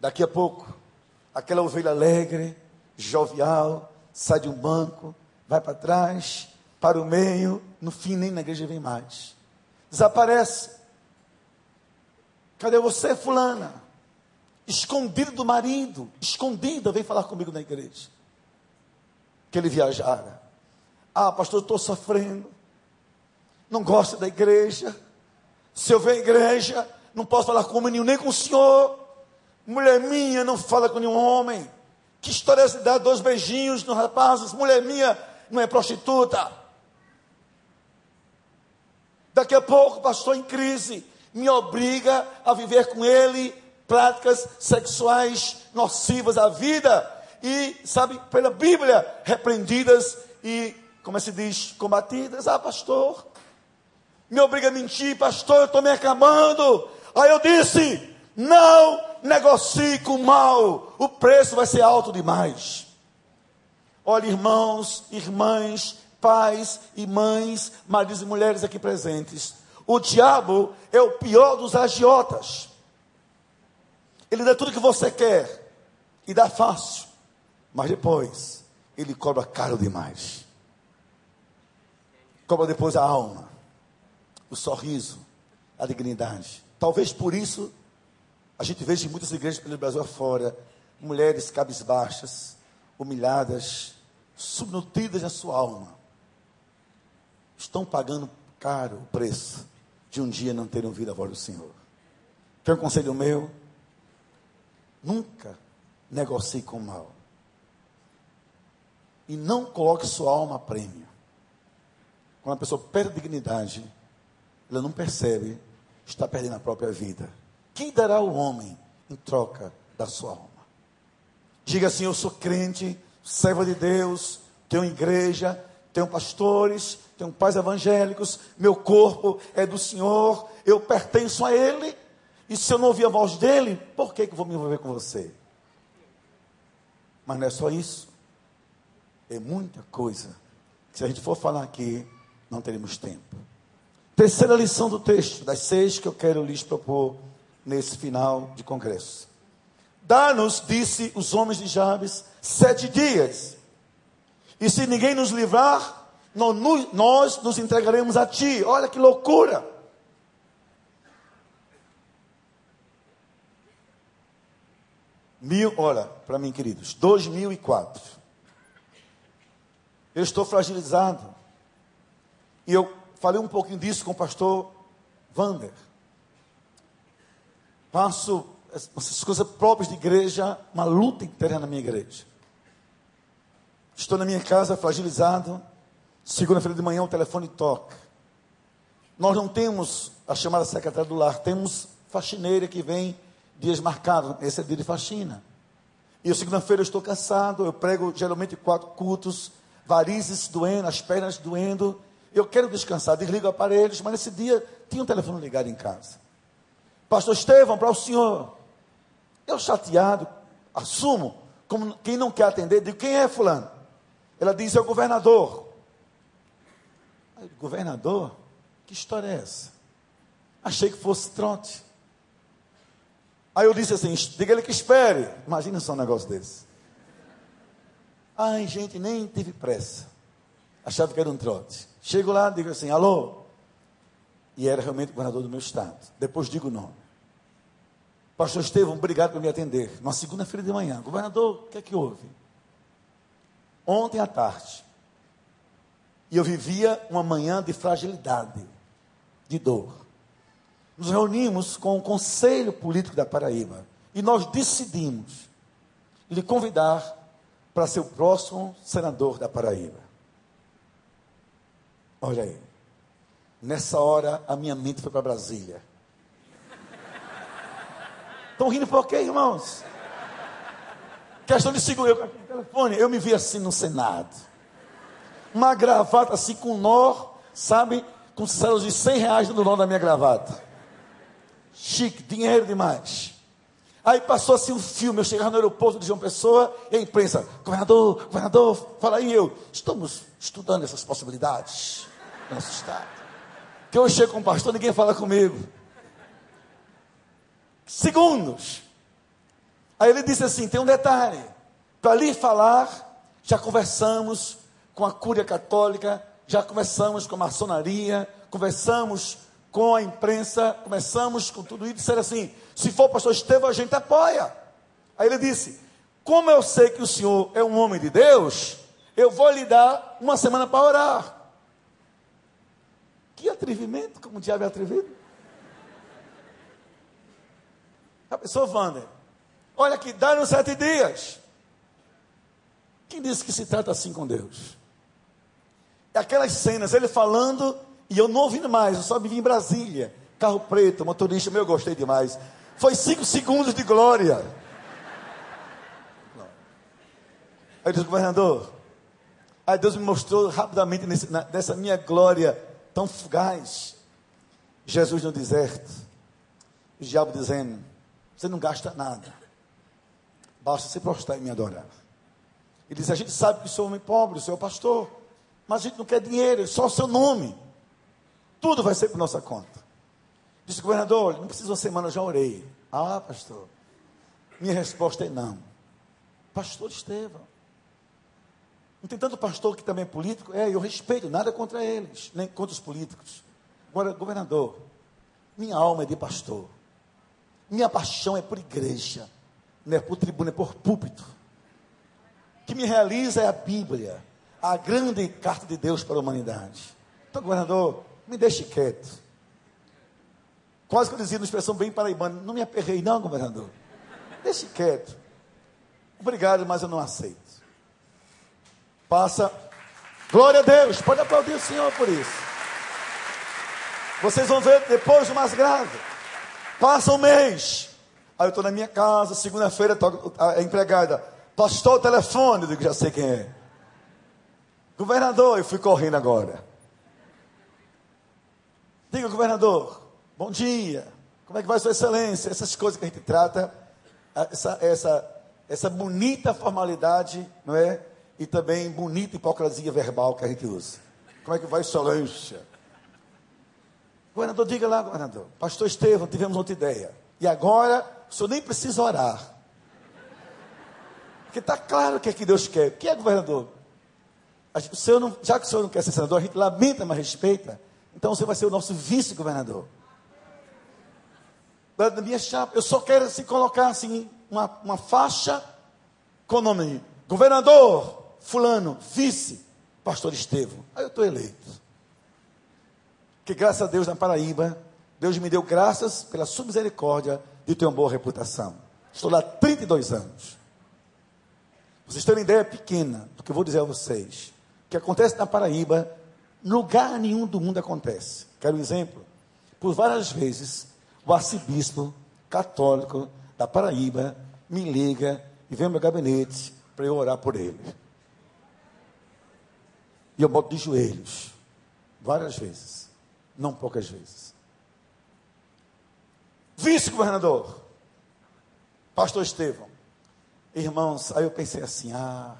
Daqui a pouco, aquela ovelha alegre, jovial, sai de um banco, vai para trás, para o meio, no fim nem na igreja vem mais. Desaparece. Cadê você, fulana? Escondido do marido, escondida, vem falar comigo na igreja. Que ele viajara. Ah, pastor, estou sofrendo não gosta da igreja. Se eu ver a igreja, não posso falar com nenhum, nem com o senhor. Mulher minha não fala com nenhum homem. Que história é essa dar dois beijinhos nos rapazes? Mulher minha não é prostituta. Daqui a pouco, pastor em crise, me obriga a viver com ele práticas sexuais nocivas à vida e, sabe, pela Bíblia, repreendidas e, como é se diz, combatidas. Ah, pastor, me obriga a mentir, pastor, eu estou me acabando. Aí eu disse: não negocie com o mal, o preço vai ser alto demais. Olha, irmãos, irmãs, pais e mães, maridos e mulheres aqui presentes. O diabo é o pior dos agiotas. Ele dá tudo que você quer e dá fácil, mas depois ele cobra caro demais. Cobra depois a alma o sorriso, a dignidade. Talvez por isso a gente veja em muitas igrejas pelo Brasil afora mulheres cabisbaixas, humilhadas, subnutridas na sua alma. Estão pagando caro o preço de um dia não terem ouvido a voz do Senhor. Quer um conselho meu? Nunca negocie com o mal. E não coloque sua alma a prêmio. quando a pessoa perde dignidade, ela não percebe, está perdendo a própria vida. Quem dará o homem em troca da sua alma? Diga assim: Eu sou crente, servo de Deus, tenho igreja, tenho pastores, tenho pais evangélicos, meu corpo é do Senhor, eu pertenço a Ele, e se eu não ouvir a voz dele, por que, que eu vou me envolver com você? Mas não é só isso, é muita coisa, que se a gente for falar aqui, não teremos tempo. Terceira lição do texto, das seis que eu quero lhes propor nesse final de congresso. Dá-nos, disse os homens de Jabes, sete dias. E se ninguém nos livrar, nós nos entregaremos a ti. Olha que loucura! Mil, olha, para mim, queridos, 2004. Eu estou fragilizado. E eu falei um pouquinho disso com o pastor Vander. Passo essas coisas próprias de igreja, uma luta interna na minha igreja. Estou na minha casa fragilizado. Segunda-feira de manhã o telefone toca. Nós não temos a chamada secretária do lar, temos faxineira que vem dias marcados. Esse é dia de faxina. E segunda-feira eu estou cansado, eu prego geralmente quatro cultos, varizes doendo, as pernas doendo. Eu quero descansar, desligo aparelhos, mas nesse dia tinha um telefone ligado em casa. Pastor Estevão, para o senhor. Eu chateado, assumo, como quem não quer atender, digo, quem é fulano? Ela diz, é o governador. Aí, governador? Que história é essa? Achei que fosse trote. Aí eu disse assim, diga ele que espere. Imagina só um negócio desse. Ai, gente, nem tive pressa. Achava que era um trote. Chego lá, digo assim, alô? E era realmente o governador do meu estado. Depois digo o nome. Pastor Estevão, obrigado por me atender. Uma segunda-feira de manhã. Governador, o que é que houve? Ontem à tarde. E eu vivia uma manhã de fragilidade, de dor. Nos reunimos com o Conselho Político da Paraíba. E nós decidimos lhe convidar para ser o próximo senador da Paraíba. Olha aí. Nessa hora, a minha mente foi para Brasília. Estão rindo por quê, irmãos? Questão de segurança. Eu, telefone, eu me vi assim no Senado. Uma gravata assim com nó, sabe? Com células de 100 reais no nó da minha gravata. Chique, dinheiro demais. Aí passou assim um filme, eu chegava no aeroporto de João Pessoa e a imprensa, governador, governador, fala aí eu, estamos estudando essas possibilidades no nosso estado. Que eu chego com o pastor, ninguém fala comigo. Segundos. Aí ele disse assim: tem um detalhe. Para lhe falar, já conversamos com a Cúria Católica, já conversamos com a maçonaria, conversamos com a imprensa, começamos com tudo isso, disseram assim: se for o pastor Estevão, a gente apoia. Aí ele disse: Como eu sei que o senhor é um homem de Deus, eu vou lhe dar uma semana para orar. Que atrevimento, como o diabo é atrevido. A pessoa, Wander, olha aqui, dá-nos sete dias. Quem disse que se trata assim com Deus? Aquelas cenas, ele falando e eu não ouvindo mais, eu só me vi em Brasília. Carro preto, motorista, meu, eu gostei demais. Foi cinco segundos de glória. Aí eu disse, governador, aí Deus me mostrou rapidamente nesse, na, nessa minha glória tão fugaz. Jesus no deserto, o diabo dizendo: Você não gasta nada, basta se prostrar e me adorar. Ele diz: A gente sabe que sou homem pobre, sou pastor, mas a gente não quer dinheiro, só o seu nome. Tudo vai ser por nossa conta. Disse, governador, não precisa uma semana, eu já orei. Ah, pastor. Minha resposta é não. Pastor Estevão. Não tem tanto pastor que também é político? É, eu respeito, nada contra eles, nem contra os políticos. Agora, governador, minha alma é de pastor. Minha paixão é por igreja, não é por tribuna, é por púlpito. O que me realiza é a Bíblia, a grande carta de Deus para a humanidade. Então, governador, me deixe quieto. Quase que eu dizia uma expressão bem paraibana, não me aperrei não, governador. Deixe quieto. Obrigado, mas eu não aceito. Passa Glória a Deus. Pode aplaudir o Senhor por isso. Vocês vão ver depois o mais grave. Passa um mês. Aí eu estou na minha casa, segunda-feira, a empregada. Pastor, o telefone. Eu digo, já sei quem é. Governador, eu fui correndo agora. Diga, governador, bom dia. Como é que vai Sua Excelência? Essas coisas que a gente trata, essa, essa, essa bonita formalidade, não é? E também bonita hipocrisia verbal que a gente usa. Como é que vai Excelência? Governador, diga lá, governador. Pastor Estevão, tivemos outra ideia. E agora, o senhor nem precisa orar. Porque está claro o que é que Deus quer. O que é, governador? O senhor não, já que o senhor não quer ser senador, a gente lamenta, mas respeita. Então você vai ser o nosso vice-governador. Da minha chapa, eu só quero se colocar assim, uma, uma faixa com o nome governador, fulano, vice, pastor Estevão. Aí eu estou eleito que graças a Deus na Paraíba, Deus me deu graças pela sua misericórdia de ter uma boa reputação. Estou lá há 32 anos. Vocês têm uma ideia pequena do que eu vou dizer a vocês. O que acontece na Paraíba, lugar nenhum do mundo acontece. Quero um exemplo? Por várias vezes, o arcebispo católico da Paraíba me liga e vem ao meu gabinete para eu orar por ele. E eu boto de joelhos, várias vezes não poucas vezes. Vice-governador, pastor Estevão. Irmãos, aí eu pensei assim: ah,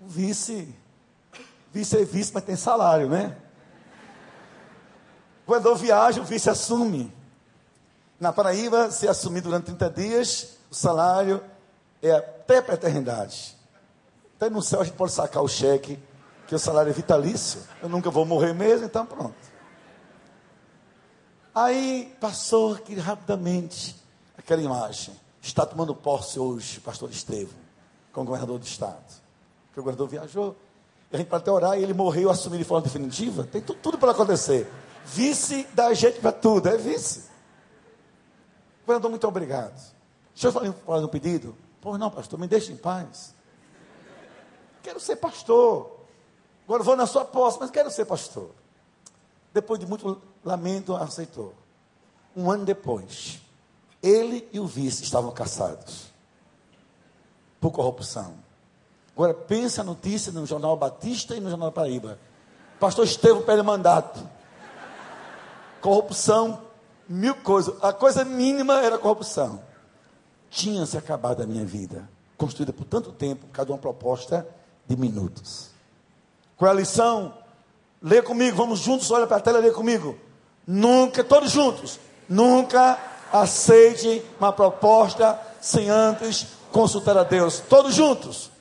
o vice, vice é vice, mas tem salário, né? Quando eu viajo, o vice assume. Na Paraíba, se assumir durante 30 dias, o salário é até para a eternidade. Até no céu a gente pode sacar o cheque, que o salário é vitalício. Eu nunca vou morrer mesmo, então pronto. Aí passou aqui rapidamente aquela imagem. Está tomando posse hoje, pastor Estevam, como governador do estado. Porque o governador viajou. A gente pode até orar e ele morreu assumir de forma definitiva. Tem tudo, tudo para acontecer. Vice dá jeito para tudo, é vice. Governador, muito obrigado. Deixa eu falar um pedido. Pois não, pastor, me deixe em paz. Quero ser pastor. Agora vou na sua posse, mas quero ser pastor. Depois de muito lamento, aceitou. Um ano depois, ele e o vice estavam caçados por corrupção. Agora pense a notícia no Jornal Batista e no Jornal Paraíba. Pastor Estevão pede mandato. Corrupção, mil coisas. A coisa mínima era corrupção. Tinha se acabado a minha vida, construída por tanto tempo, cada uma proposta de minutos. Qual é a lição? Lê comigo, vamos juntos, olha para a tela, lê comigo. Nunca, todos juntos, nunca aceite uma proposta sem antes consultar a Deus. Todos juntos.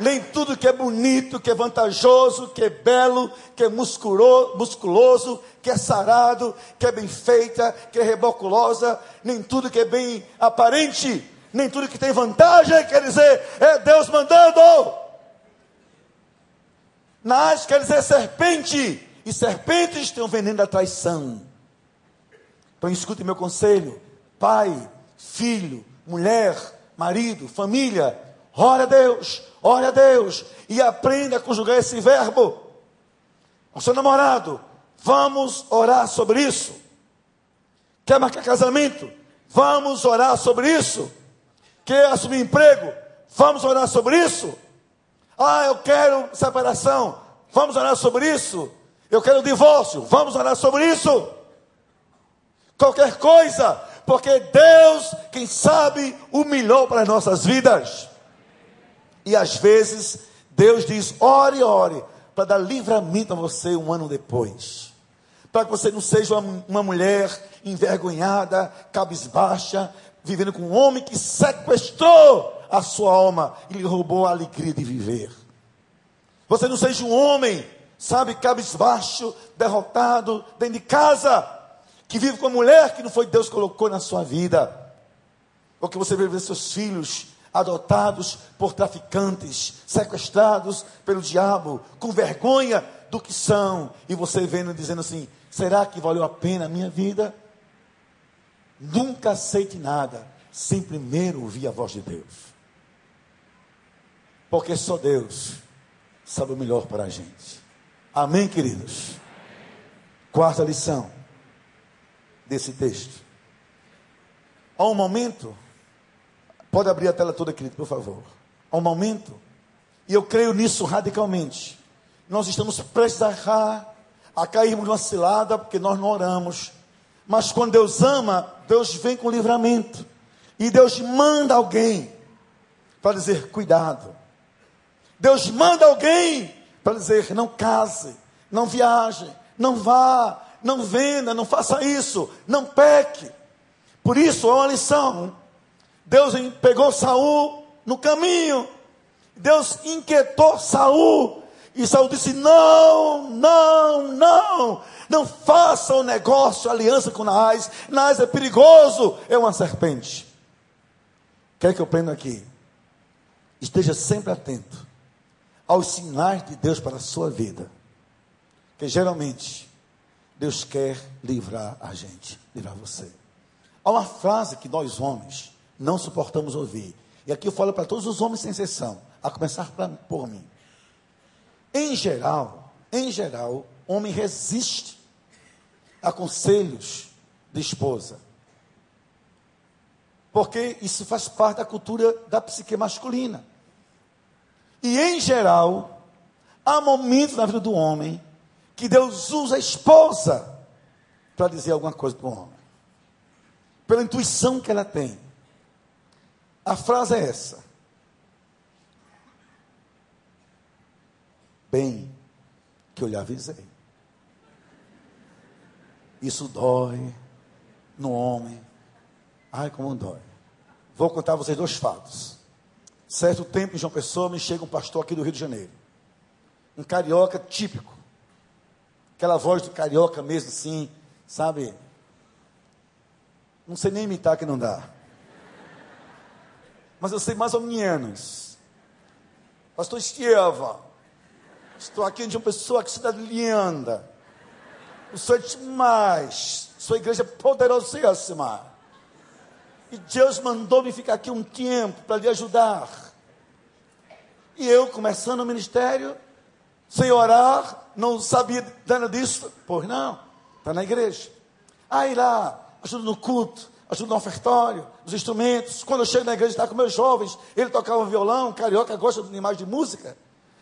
Nem tudo que é bonito, que é vantajoso, que é belo, que é musculoso, que é sarado, que é bem feita, que é reboculosa, nem tudo que é bem aparente, nem tudo que tem vantagem, quer dizer, é Deus mandando. Nas quer dizer serpente, e serpentes têm o veneno da traição. Então escute meu conselho: pai, filho, mulher, marido, família, ore a Deus, ore a Deus e aprenda a conjugar esse verbo. O seu namorado, vamos orar sobre isso. Quer marcar casamento? Vamos orar sobre isso. Quer assumir emprego? Vamos orar sobre isso. Ah, eu quero separação. Vamos orar sobre isso. Eu quero divórcio. Vamos orar sobre isso. Qualquer coisa, porque Deus, quem sabe, o melhor para as nossas vidas. E às vezes, Deus diz: ore, ore, para dar livramento a você um ano depois. Para que você não seja uma, uma mulher envergonhada, cabisbaixa, vivendo com um homem que sequestrou a sua alma e lhe roubou a alegria de viver. Você não seja um homem, sabe, cabisbaixo, derrotado, dentro de casa, que vive com a mulher que não foi Deus que colocou na sua vida. Ou que você vê seus filhos adotados por traficantes, sequestrados pelo diabo, com vergonha do que são, e você vendo dizendo assim: será que valeu a pena a minha vida? Nunca aceite nada sem primeiro ouvir a voz de Deus. Porque só Deus sabe o melhor para a gente. Amém, queridos? Quarta lição desse texto. Há um momento, pode abrir a tela toda, querido, por favor. Há um momento, e eu creio nisso radicalmente. Nós estamos prestes a a cairmos numa cilada, porque nós não oramos. Mas quando Deus ama, Deus vem com livramento. E Deus manda alguém para dizer: cuidado. Deus manda alguém para dizer: não case, não viaje, não vá, não venda, não faça isso, não peque. Por isso é uma lição. Deus pegou Saul no caminho. Deus inquietou Saul. E Saul disse: Não, não, não, não faça o negócio, aliança com Naás. Naás é perigoso, é uma serpente. Quer que eu prenda aqui? Esteja sempre atento aos sinais de Deus para a sua vida. Que geralmente Deus quer livrar a gente, livrar você. Há uma frase que nós homens não suportamos ouvir. E aqui eu falo para todos os homens sem exceção, a começar pra, por mim. Em geral, em geral, homem resiste a conselhos de esposa. Porque isso faz parte da cultura da psique masculina. E em geral, há momentos na vida do homem que Deus usa a esposa para dizer alguma coisa para o homem. Pela intuição que ela tem. A frase é essa. Bem que eu lhe avisei. Isso dói no homem. Ai, como dói. Vou contar a vocês dois fatos. Certo tempo em João Pessoa me chega um pastor aqui do Rio de Janeiro. Um carioca típico. Aquela voz do carioca mesmo, assim, sabe? Não sei nem imitar que não dá. Mas eu sei mais ou menos. Pastor Estieva, estou aqui de uma pessoa que cidade linda. O senhor é demais. Sua igreja é poderosíssima. E Deus mandou-me ficar aqui um tempo para lhe ajudar. E eu, começando o ministério, sem orar, não sabia nada disso. Pois não, está na igreja. Aí lá, ajuda no culto, ajuda no ofertório, os instrumentos. Quando eu chego na igreja, está com meus jovens, ele tocava violão, carioca gosta de imagem de música.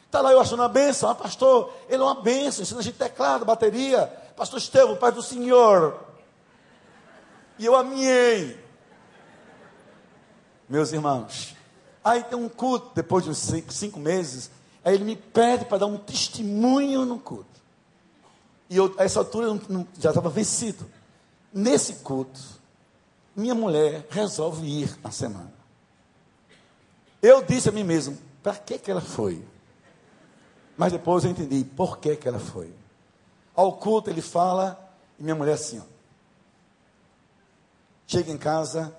Está lá eu achando uma bênção, ah, pastor, ele é uma bênção, ensina a gente teclado, bateria. Pastor Estevão, pai do Senhor. E eu amei. Meus irmãos, aí tem um culto, depois de uns cinco, cinco meses, Aí ele me pede para dar um testemunho no culto. E eu, a essa altura, eu não, já estava vencido. Nesse culto, minha mulher resolve ir na semana. Eu disse a mim mesmo, para que, que ela foi? Mas depois eu entendi por que, que ela foi. Ao culto ele fala, e minha mulher assim, ó, chega em casa,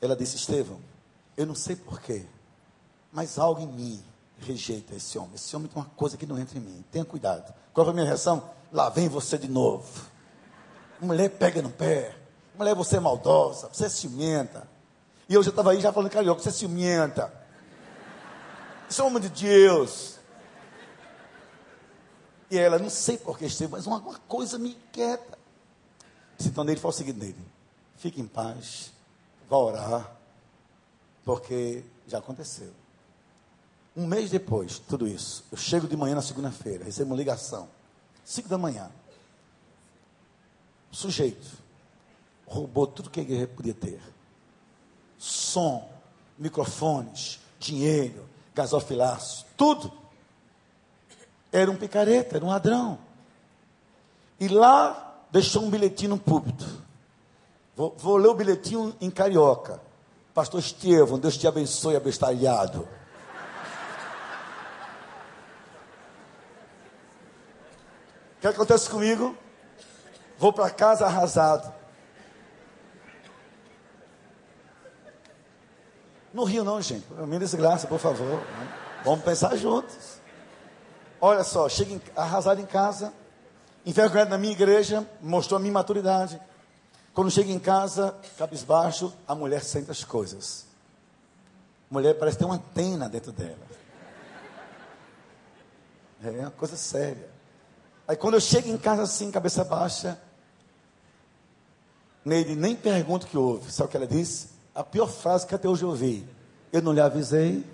ela disse, Estevão, eu não sei porquê, mas algo em mim rejeita esse homem. Esse homem tem uma coisa que não entra em mim. Tenha cuidado. Qual foi a minha reação? Lá vem você de novo. Mulher pega no pé. Mulher, você é maldosa. Você é ciumenta. E eu já estava aí já falando carioca. Você é ciumenta. Você é homem de Deus. E ela, não sei por que esteve, mas uma, coisa me inquieta. Então ele falou o seguinte nele: fique em paz, vá orar, porque já aconteceu. Um mês depois, tudo isso, eu chego de manhã na segunda-feira, recebo uma ligação, cinco da manhã. Sujeito roubou tudo que a igreja podia ter: som, microfones, dinheiro, gasofilaço, tudo. Era um picareta, era um ladrão. E lá deixou um bilhetinho no púlpito. Vou, vou ler o bilhetinho em carioca. Pastor Estevão, Deus te abençoe, abestalhado. O que acontece comigo? Vou para casa arrasado. No Rio não, gente. Me desgraça, por favor. Vamos pensar juntos. Olha só, chego arrasado em casa, envergonhado na minha igreja, mostrou a minha maturidade. Quando chego em casa, cabisbaixo, a mulher sente as coisas. Mulher parece ter uma antena dentro dela. É uma coisa séria. Aí quando eu chego em casa assim, cabeça baixa, Neide nem pergunta o que houve. Sabe o que ela disse? A pior frase que até hoje eu ouvi. Eu não lhe avisei.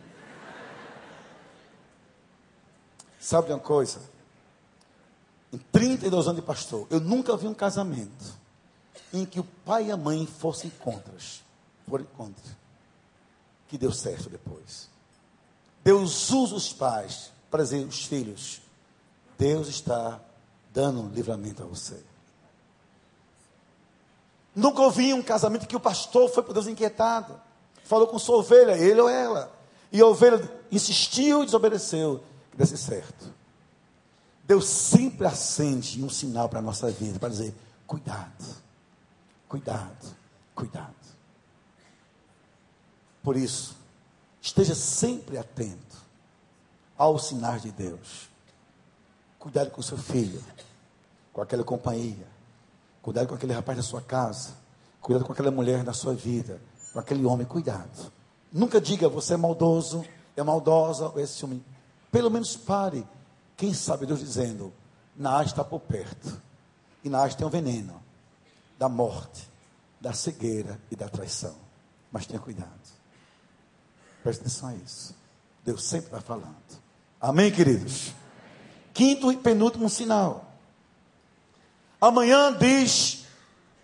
Sabe uma coisa? Em 32 anos de pastor, eu nunca vi um casamento em que o pai e a mãe fossem contras. Foram contra. Que deu certo depois. Deus usa os pais para dizer os filhos: Deus está dando livramento a você. Nunca ouvi um casamento que o pastor foi por Deus inquietado. Falou com sua ovelha, ele ou ela. E a ovelha insistiu e desobedeceu. Que desse certo. Deus sempre acende um sinal para a nossa vida, para dizer: cuidado, cuidado, cuidado. Por isso, esteja sempre atento aos sinais de Deus. Cuidado com seu filho, com aquela companhia, cuidado com aquele rapaz da sua casa, cuidado com aquela mulher da sua vida, com aquele homem, cuidado. Nunca diga você é maldoso, é maldosa ou é ciúme. Pelo menos pare. Quem sabe Deus dizendo, Naás está por perto. E Naás tem um veneno da morte, da cegueira e da traição. Mas tenha cuidado. Preste atenção a isso. Deus sempre está falando. Amém, queridos? Quinto e penúltimo sinal. Amanhã diz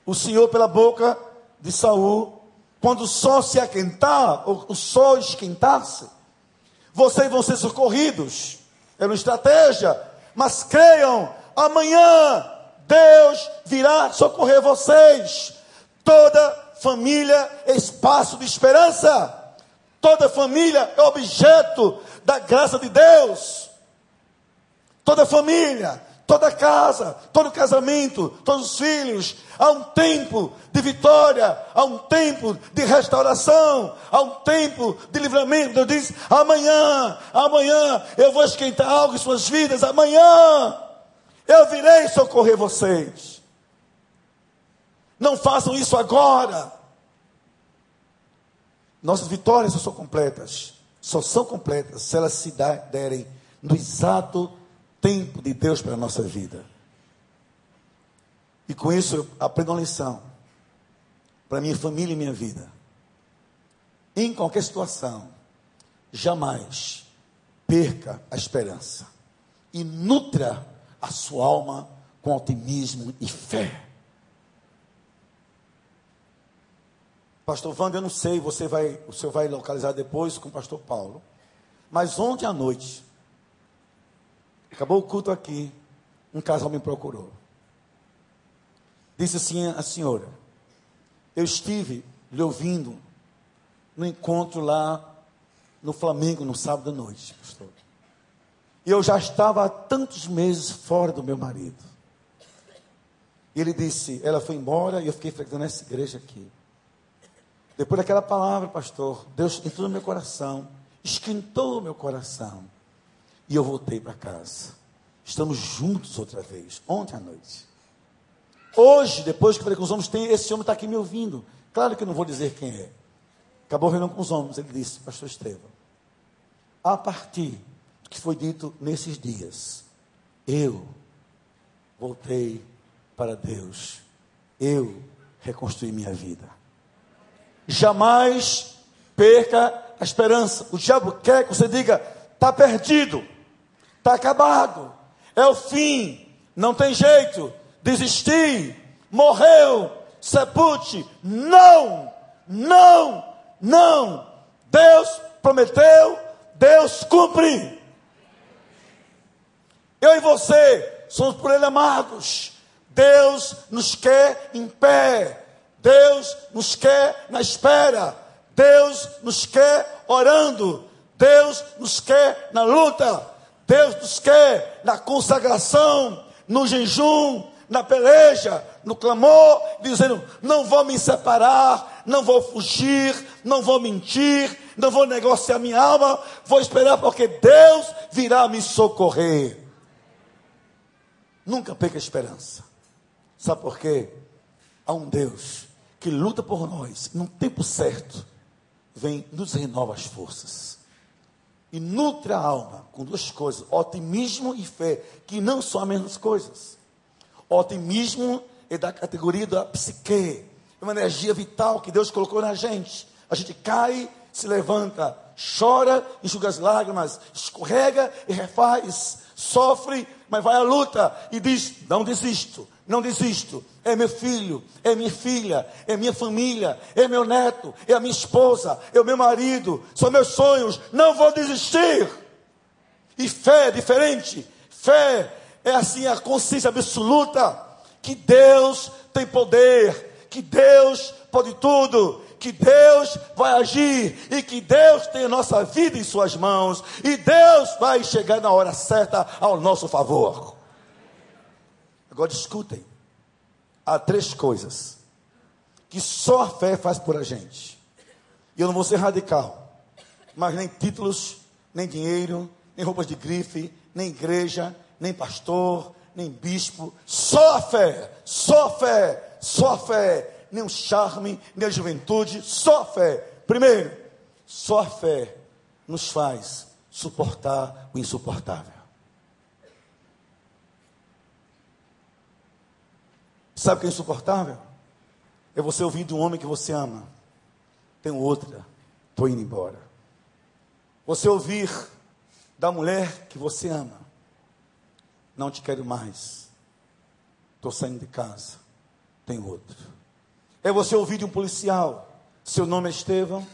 o Senhor pela boca de Saul, quando o sol se aquentar, o sol esquentar-se, vocês vão ser socorridos. É uma estratégia, mas creiam, amanhã Deus virá socorrer vocês. Toda família é espaço de esperança. Toda família é objeto da graça de Deus. Toda família, toda casa, todo casamento, todos os filhos, há um tempo de vitória, há um tempo de restauração, há um tempo de livramento. Deus diz: amanhã, amanhã eu vou esquentar algo em suas vidas, amanhã eu virei socorrer vocês. Não façam isso agora. Nossas vitórias só são completas, só são completas se elas se derem no exato tempo de Deus para a nossa vida. E com isso eu aprendo uma lição para minha família e minha vida. Em qualquer situação, jamais perca a esperança e nutra a sua alma com otimismo e fé. Pastor Wanda, eu não sei, você vai, o senhor vai localizar depois com o pastor Paulo. Mas ontem à noite, acabou o culto aqui, um casal me procurou. Disse assim a senhora: Eu estive lhe ouvindo no encontro lá no Flamengo no sábado à noite, pastor. E eu já estava há tantos meses fora do meu marido. E ele disse: Ela foi embora e eu fiquei frequentando essa igreja aqui. Depois daquela palavra, pastor, Deus entrou no meu coração, esquentou o meu coração. E eu voltei para casa. Estamos juntos outra vez, ontem à noite. Hoje, depois que falei com os homens, tem, esse homem está aqui me ouvindo. Claro que eu não vou dizer quem é. Acabou reunião com os homens. Ele disse, pastor Estevão, a partir do que foi dito nesses dias, eu voltei para Deus. Eu reconstruí minha vida jamais perca a esperança. O diabo quer que você diga: está perdido, está acabado, é o fim, não tem jeito, desisti, morreu, sepulte. Não, não, não. Deus prometeu, Deus cumpre. Eu e você somos por Ele amados. Deus nos quer em pé. Deus nos quer na espera. Deus nos quer orando. Deus nos quer na luta. Deus nos quer na consagração, no jejum, na peleja, no clamor, dizendo: não vou me separar, não vou fugir, não vou mentir, não vou negociar minha alma, vou esperar porque Deus virá me socorrer. Nunca perca a esperança. Sabe por quê? Há um Deus que luta por nós, no tempo certo, vem nos renova as forças. E nutre a alma com duas coisas: otimismo e fé, que não são as mesmas coisas. otimismo é da categoria da psique, é uma energia vital que Deus colocou na gente. A gente cai, se levanta, chora, enxuga as lágrimas, escorrega e refaz, sofre, mas vai à luta e diz: Não desisto, não desisto. É meu filho, é minha filha, é minha família, é meu neto, é a minha esposa, é o meu marido, são meus sonhos, não vou desistir. E fé é diferente. Fé é assim a consciência absoluta que Deus tem poder, que Deus pode tudo, que Deus vai agir e que Deus tem a nossa vida em suas mãos e Deus vai chegar na hora certa ao nosso favor. Agora escutem. Há três coisas que só a fé faz por a gente. E eu não vou ser radical, mas nem títulos, nem dinheiro, nem roupas de grife, nem igreja, nem pastor, nem bispo. Só a fé, só a fé, só a fé. Nem o charme, nem a juventude, só a fé. Primeiro, só a fé nos faz suportar o insuportável. Sabe o que é insuportável? É você ouvir de um homem que você ama. Tem outra, estou indo embora. Você ouvir da mulher que você ama. Não te quero mais. Estou saindo de casa. Tem outro. É você ouvir de um policial. Seu nome é Estevão.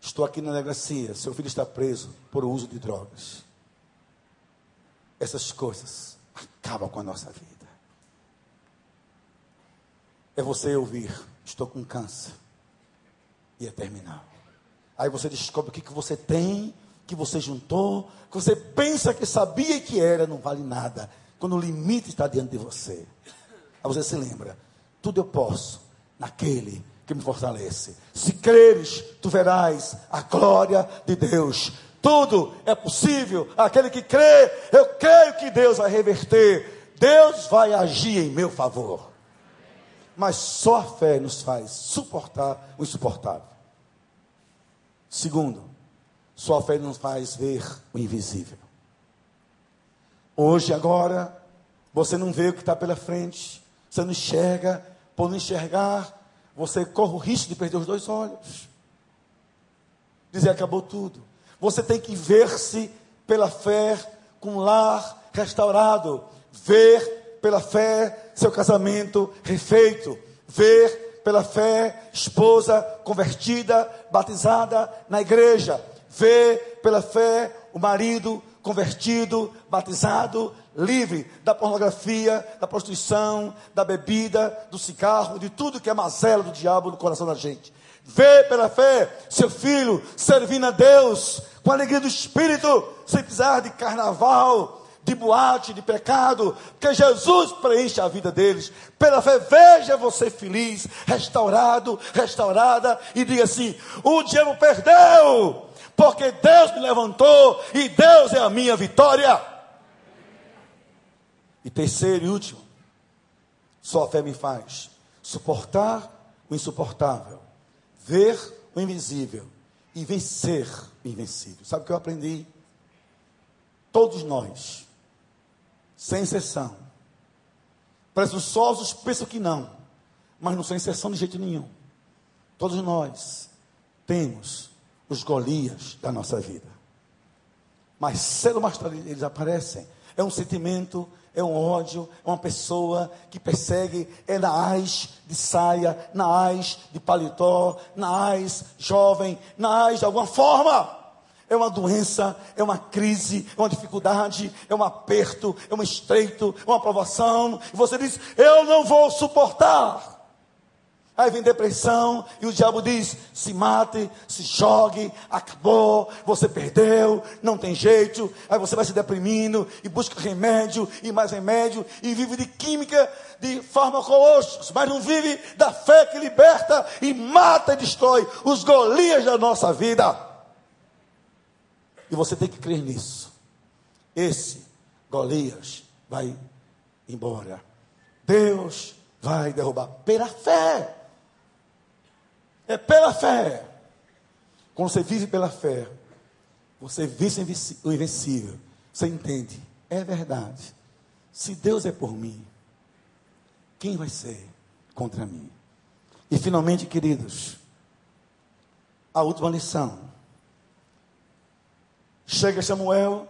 Estou aqui na delegacia. Seu filho está preso por uso de drogas. Essas coisas acabam com a nossa vida é você ouvir: estou com câncer. E é terminal. Aí você descobre o que, que você tem, que você juntou, que você pensa que sabia que era, não vale nada. Quando o limite está diante de você. Aí você se lembra: tudo eu posso naquele que me fortalece. Se creres, tu verás a glória de Deus. Tudo é possível. Aquele que crê, eu creio que Deus vai reverter. Deus vai agir em meu favor. Mas só a fé nos faz suportar o insuportável. Segundo, só a fé nos faz ver o invisível. Hoje, agora, você não vê o que está pela frente, você não enxerga, por não enxergar, você corre o risco de perder os dois olhos. Dizer acabou tudo. Você tem que ver-se pela fé com um lar restaurado, ver pela fé seu casamento refeito, ver pela fé esposa convertida, batizada na igreja, ver pela fé o marido convertido, batizado, livre da pornografia, da prostituição, da bebida, do cigarro, de tudo que é mazela do diabo no coração da gente. Vê pela fé seu filho servindo a Deus com a alegria do Espírito, sem precisar de carnaval, de boate, de pecado, porque Jesus preenche a vida deles. Pela fé, veja você feliz, restaurado, restaurada, e diga assim: o diabo perdeu, porque Deus me levantou e Deus é a minha vitória. E terceiro e último, só a fé me faz suportar o insuportável, ver o invisível e vencer o invencível. Sabe o que eu aprendi? Todos nós sem exceção. Presunçosos pensam que não, mas não são exceção de jeito nenhum. Todos nós temos os Golias da nossa vida. Mas cedo ou mais tarde eles aparecem. É um sentimento, é um ódio, é uma pessoa que persegue, é Naás de saia, Naás de paletó, Naás jovem, Naás de alguma forma é uma doença, é uma crise, é uma dificuldade, é um aperto, é um estreito, é uma provação, e você diz: Eu não vou suportar. Aí vem depressão e o diabo diz: se mate, se jogue, acabou, você perdeu, não tem jeito. Aí você vai se deprimindo e busca remédio e mais remédio e vive de química, de farmacológicos, mas não vive da fé que liberta e mata e destrói os Golias da nossa vida. E você tem que crer nisso. Esse Golias vai embora. Deus vai derrubar pela fé. É pela fé. Quando você vive pela fé, você vence o invencível. Você entende? É verdade. Se Deus é por mim, quem vai ser contra mim? E finalmente, queridos, a última lição. Chega Samuel,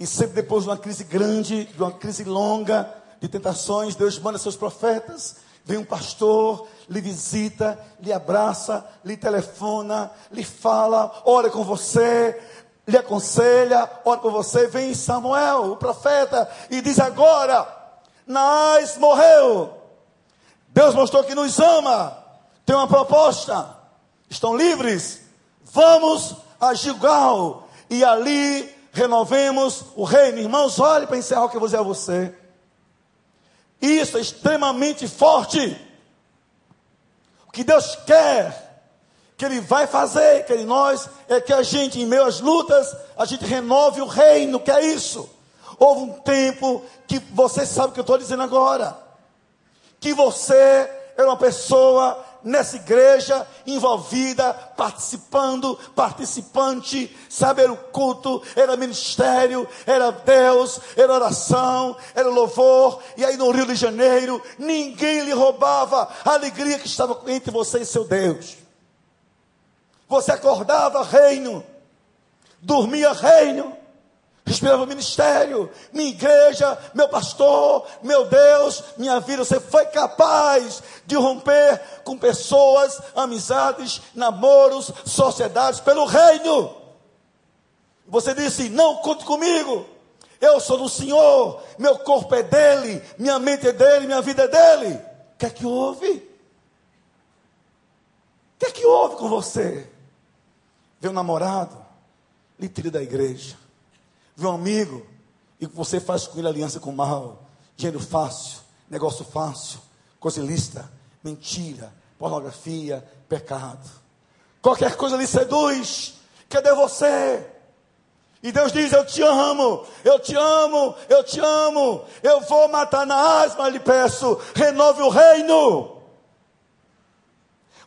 e sempre depois de uma crise grande, de uma crise longa, de tentações, Deus manda seus profetas. Vem um pastor, lhe visita, lhe abraça, lhe telefona, lhe fala, ora com você, lhe aconselha, ora por você. Vem Samuel, o profeta, e diz agora: Nais morreu. Deus mostrou que nos ama. Tem uma proposta. Estão livres. Vamos a Gilgal. E ali renovemos o reino. Irmãos, olhe para encerrar o que eu vou dizer a você. Isso é extremamente forte. O que Deus quer, que Ele vai fazer, que Ele nós, é que a gente, em meio às lutas, a gente renove o reino, que é isso. Houve um tempo que você sabe o que eu estou dizendo agora. Que você era uma pessoa nessa igreja, envolvida, participando, participante, sabe, era o culto, era ministério, era Deus, era oração, era louvor, e aí no Rio de Janeiro, ninguém lhe roubava a alegria que estava entre você e seu Deus. Você acordava reino, dormia reino, respirava ministério, minha igreja, meu pastor, meu Deus, minha vida. Você foi capaz de romper com pessoas, amizades, namoros, sociedades pelo reino. Você disse: Não conte comigo. Eu sou do Senhor, meu corpo é dele, minha mente é dele, minha vida é dele. O que é que houve? O que é que houve com você? Vê um namorado, lhe tira da igreja vê um amigo e você faz com ele aliança com o mal, dinheiro fácil, negócio fácil, coisa ilícita, mentira, pornografia, pecado. Qualquer coisa lhe seduz. Cadê você? E Deus diz: Eu te amo, eu te amo, eu te amo. Eu vou matar na asma, lhe peço, renove o reino.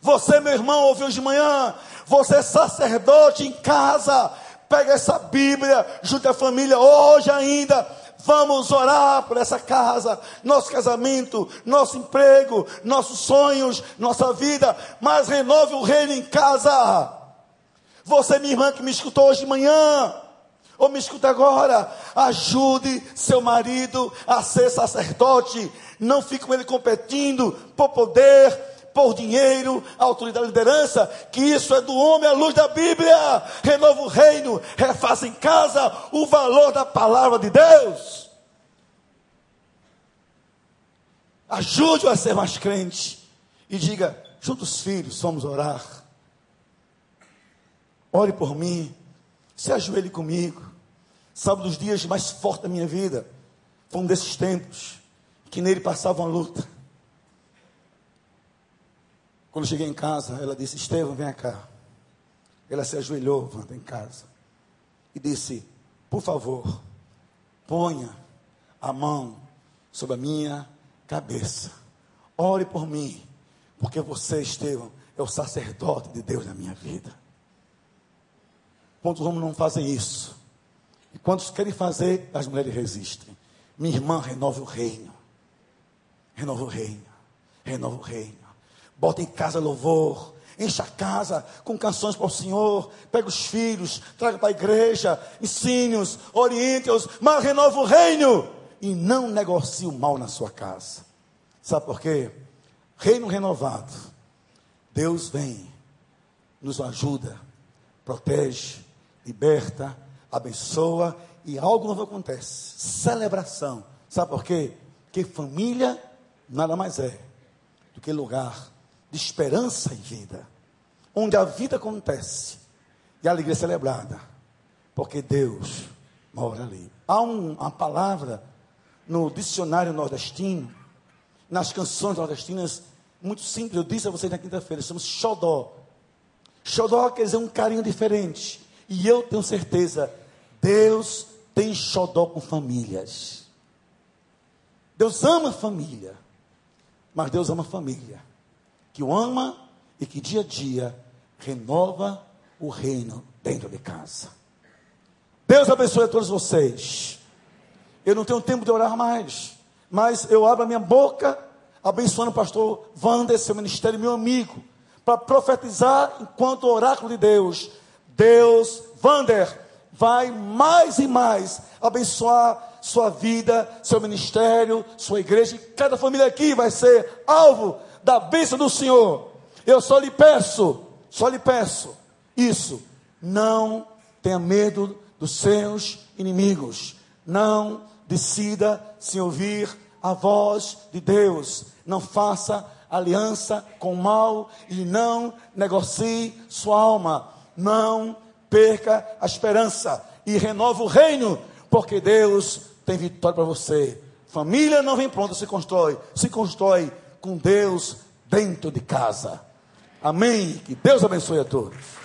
Você, meu irmão, ouviu de manhã, você é sacerdote em casa, Pega essa Bíblia, junta a família hoje ainda. Vamos orar por essa casa, nosso casamento, nosso emprego, nossos sonhos, nossa vida. Mas renove o reino em casa. Você, minha irmã, que me escutou hoje de manhã, ou me escuta agora, ajude seu marido a ser sacerdote. Não fique com ele competindo por poder, por dinheiro, autoridade e liderança, que isso é do homem à luz da Bíblia. Renova o reino, refaça em casa o valor da palavra de Deus. Ajude-o a ser mais crente e diga: juntos filhos, vamos orar. Ore por mim, se ajoelhe comigo. Sabe dos dias mais fortes da minha vida? Foi um desses tempos que nele passava uma luta quando cheguei em casa, ela disse: Estevam, vem cá. Ela se ajoelhou, Wanda, em casa, e disse: Por favor, ponha a mão sobre a minha cabeça. Ore por mim, porque você, Estevam, é o sacerdote de Deus na minha vida. Quantos homens não fazem isso? E quantos querem fazer, as mulheres resistem. Minha irmã, renova o reino. Renova o reino. Renova o reino. Bota em casa louvor. Encha a casa com canções para o Senhor. Pega os filhos, traga para a igreja. Ensine-os, oriente-os, mas renova o reino. E não negocie o mal na sua casa. Sabe por quê? Reino renovado. Deus vem, nos ajuda, protege, liberta, abençoa e algo novo acontece. Celebração. Sabe por quê? Que família nada mais é do que lugar de esperança e vida, onde a vida acontece e a alegria é celebrada, porque Deus mora ali. Há um, uma palavra no dicionário nordestino, nas canções nordestinas, muito simples, eu disse a vocês na quinta-feira, chamamos xodó. Xodó quer dizer um carinho diferente. E eu tenho certeza, Deus tem xodó com famílias. Deus ama família. Mas Deus ama família que o ama e que dia a dia renova o reino dentro de casa. Deus abençoe a todos vocês. Eu não tenho tempo de orar mais, mas eu abro a minha boca abençoando o pastor Wander, seu ministério, meu amigo, para profetizar enquanto oráculo de Deus. Deus, Wander, vai mais e mais abençoar sua vida, seu ministério, sua igreja, e cada família aqui vai ser alvo da bênção do Senhor. Eu só lhe peço, só lhe peço isso, não tenha medo dos seus inimigos. Não decida se ouvir a voz de Deus. Não faça aliança com o mal e não negocie sua alma. Não perca a esperança e renova o reino, porque Deus tem vitória para você. Família não vem pronta, se constrói. Se constrói com Deus dentro de casa. Amém. Que Deus abençoe a todos.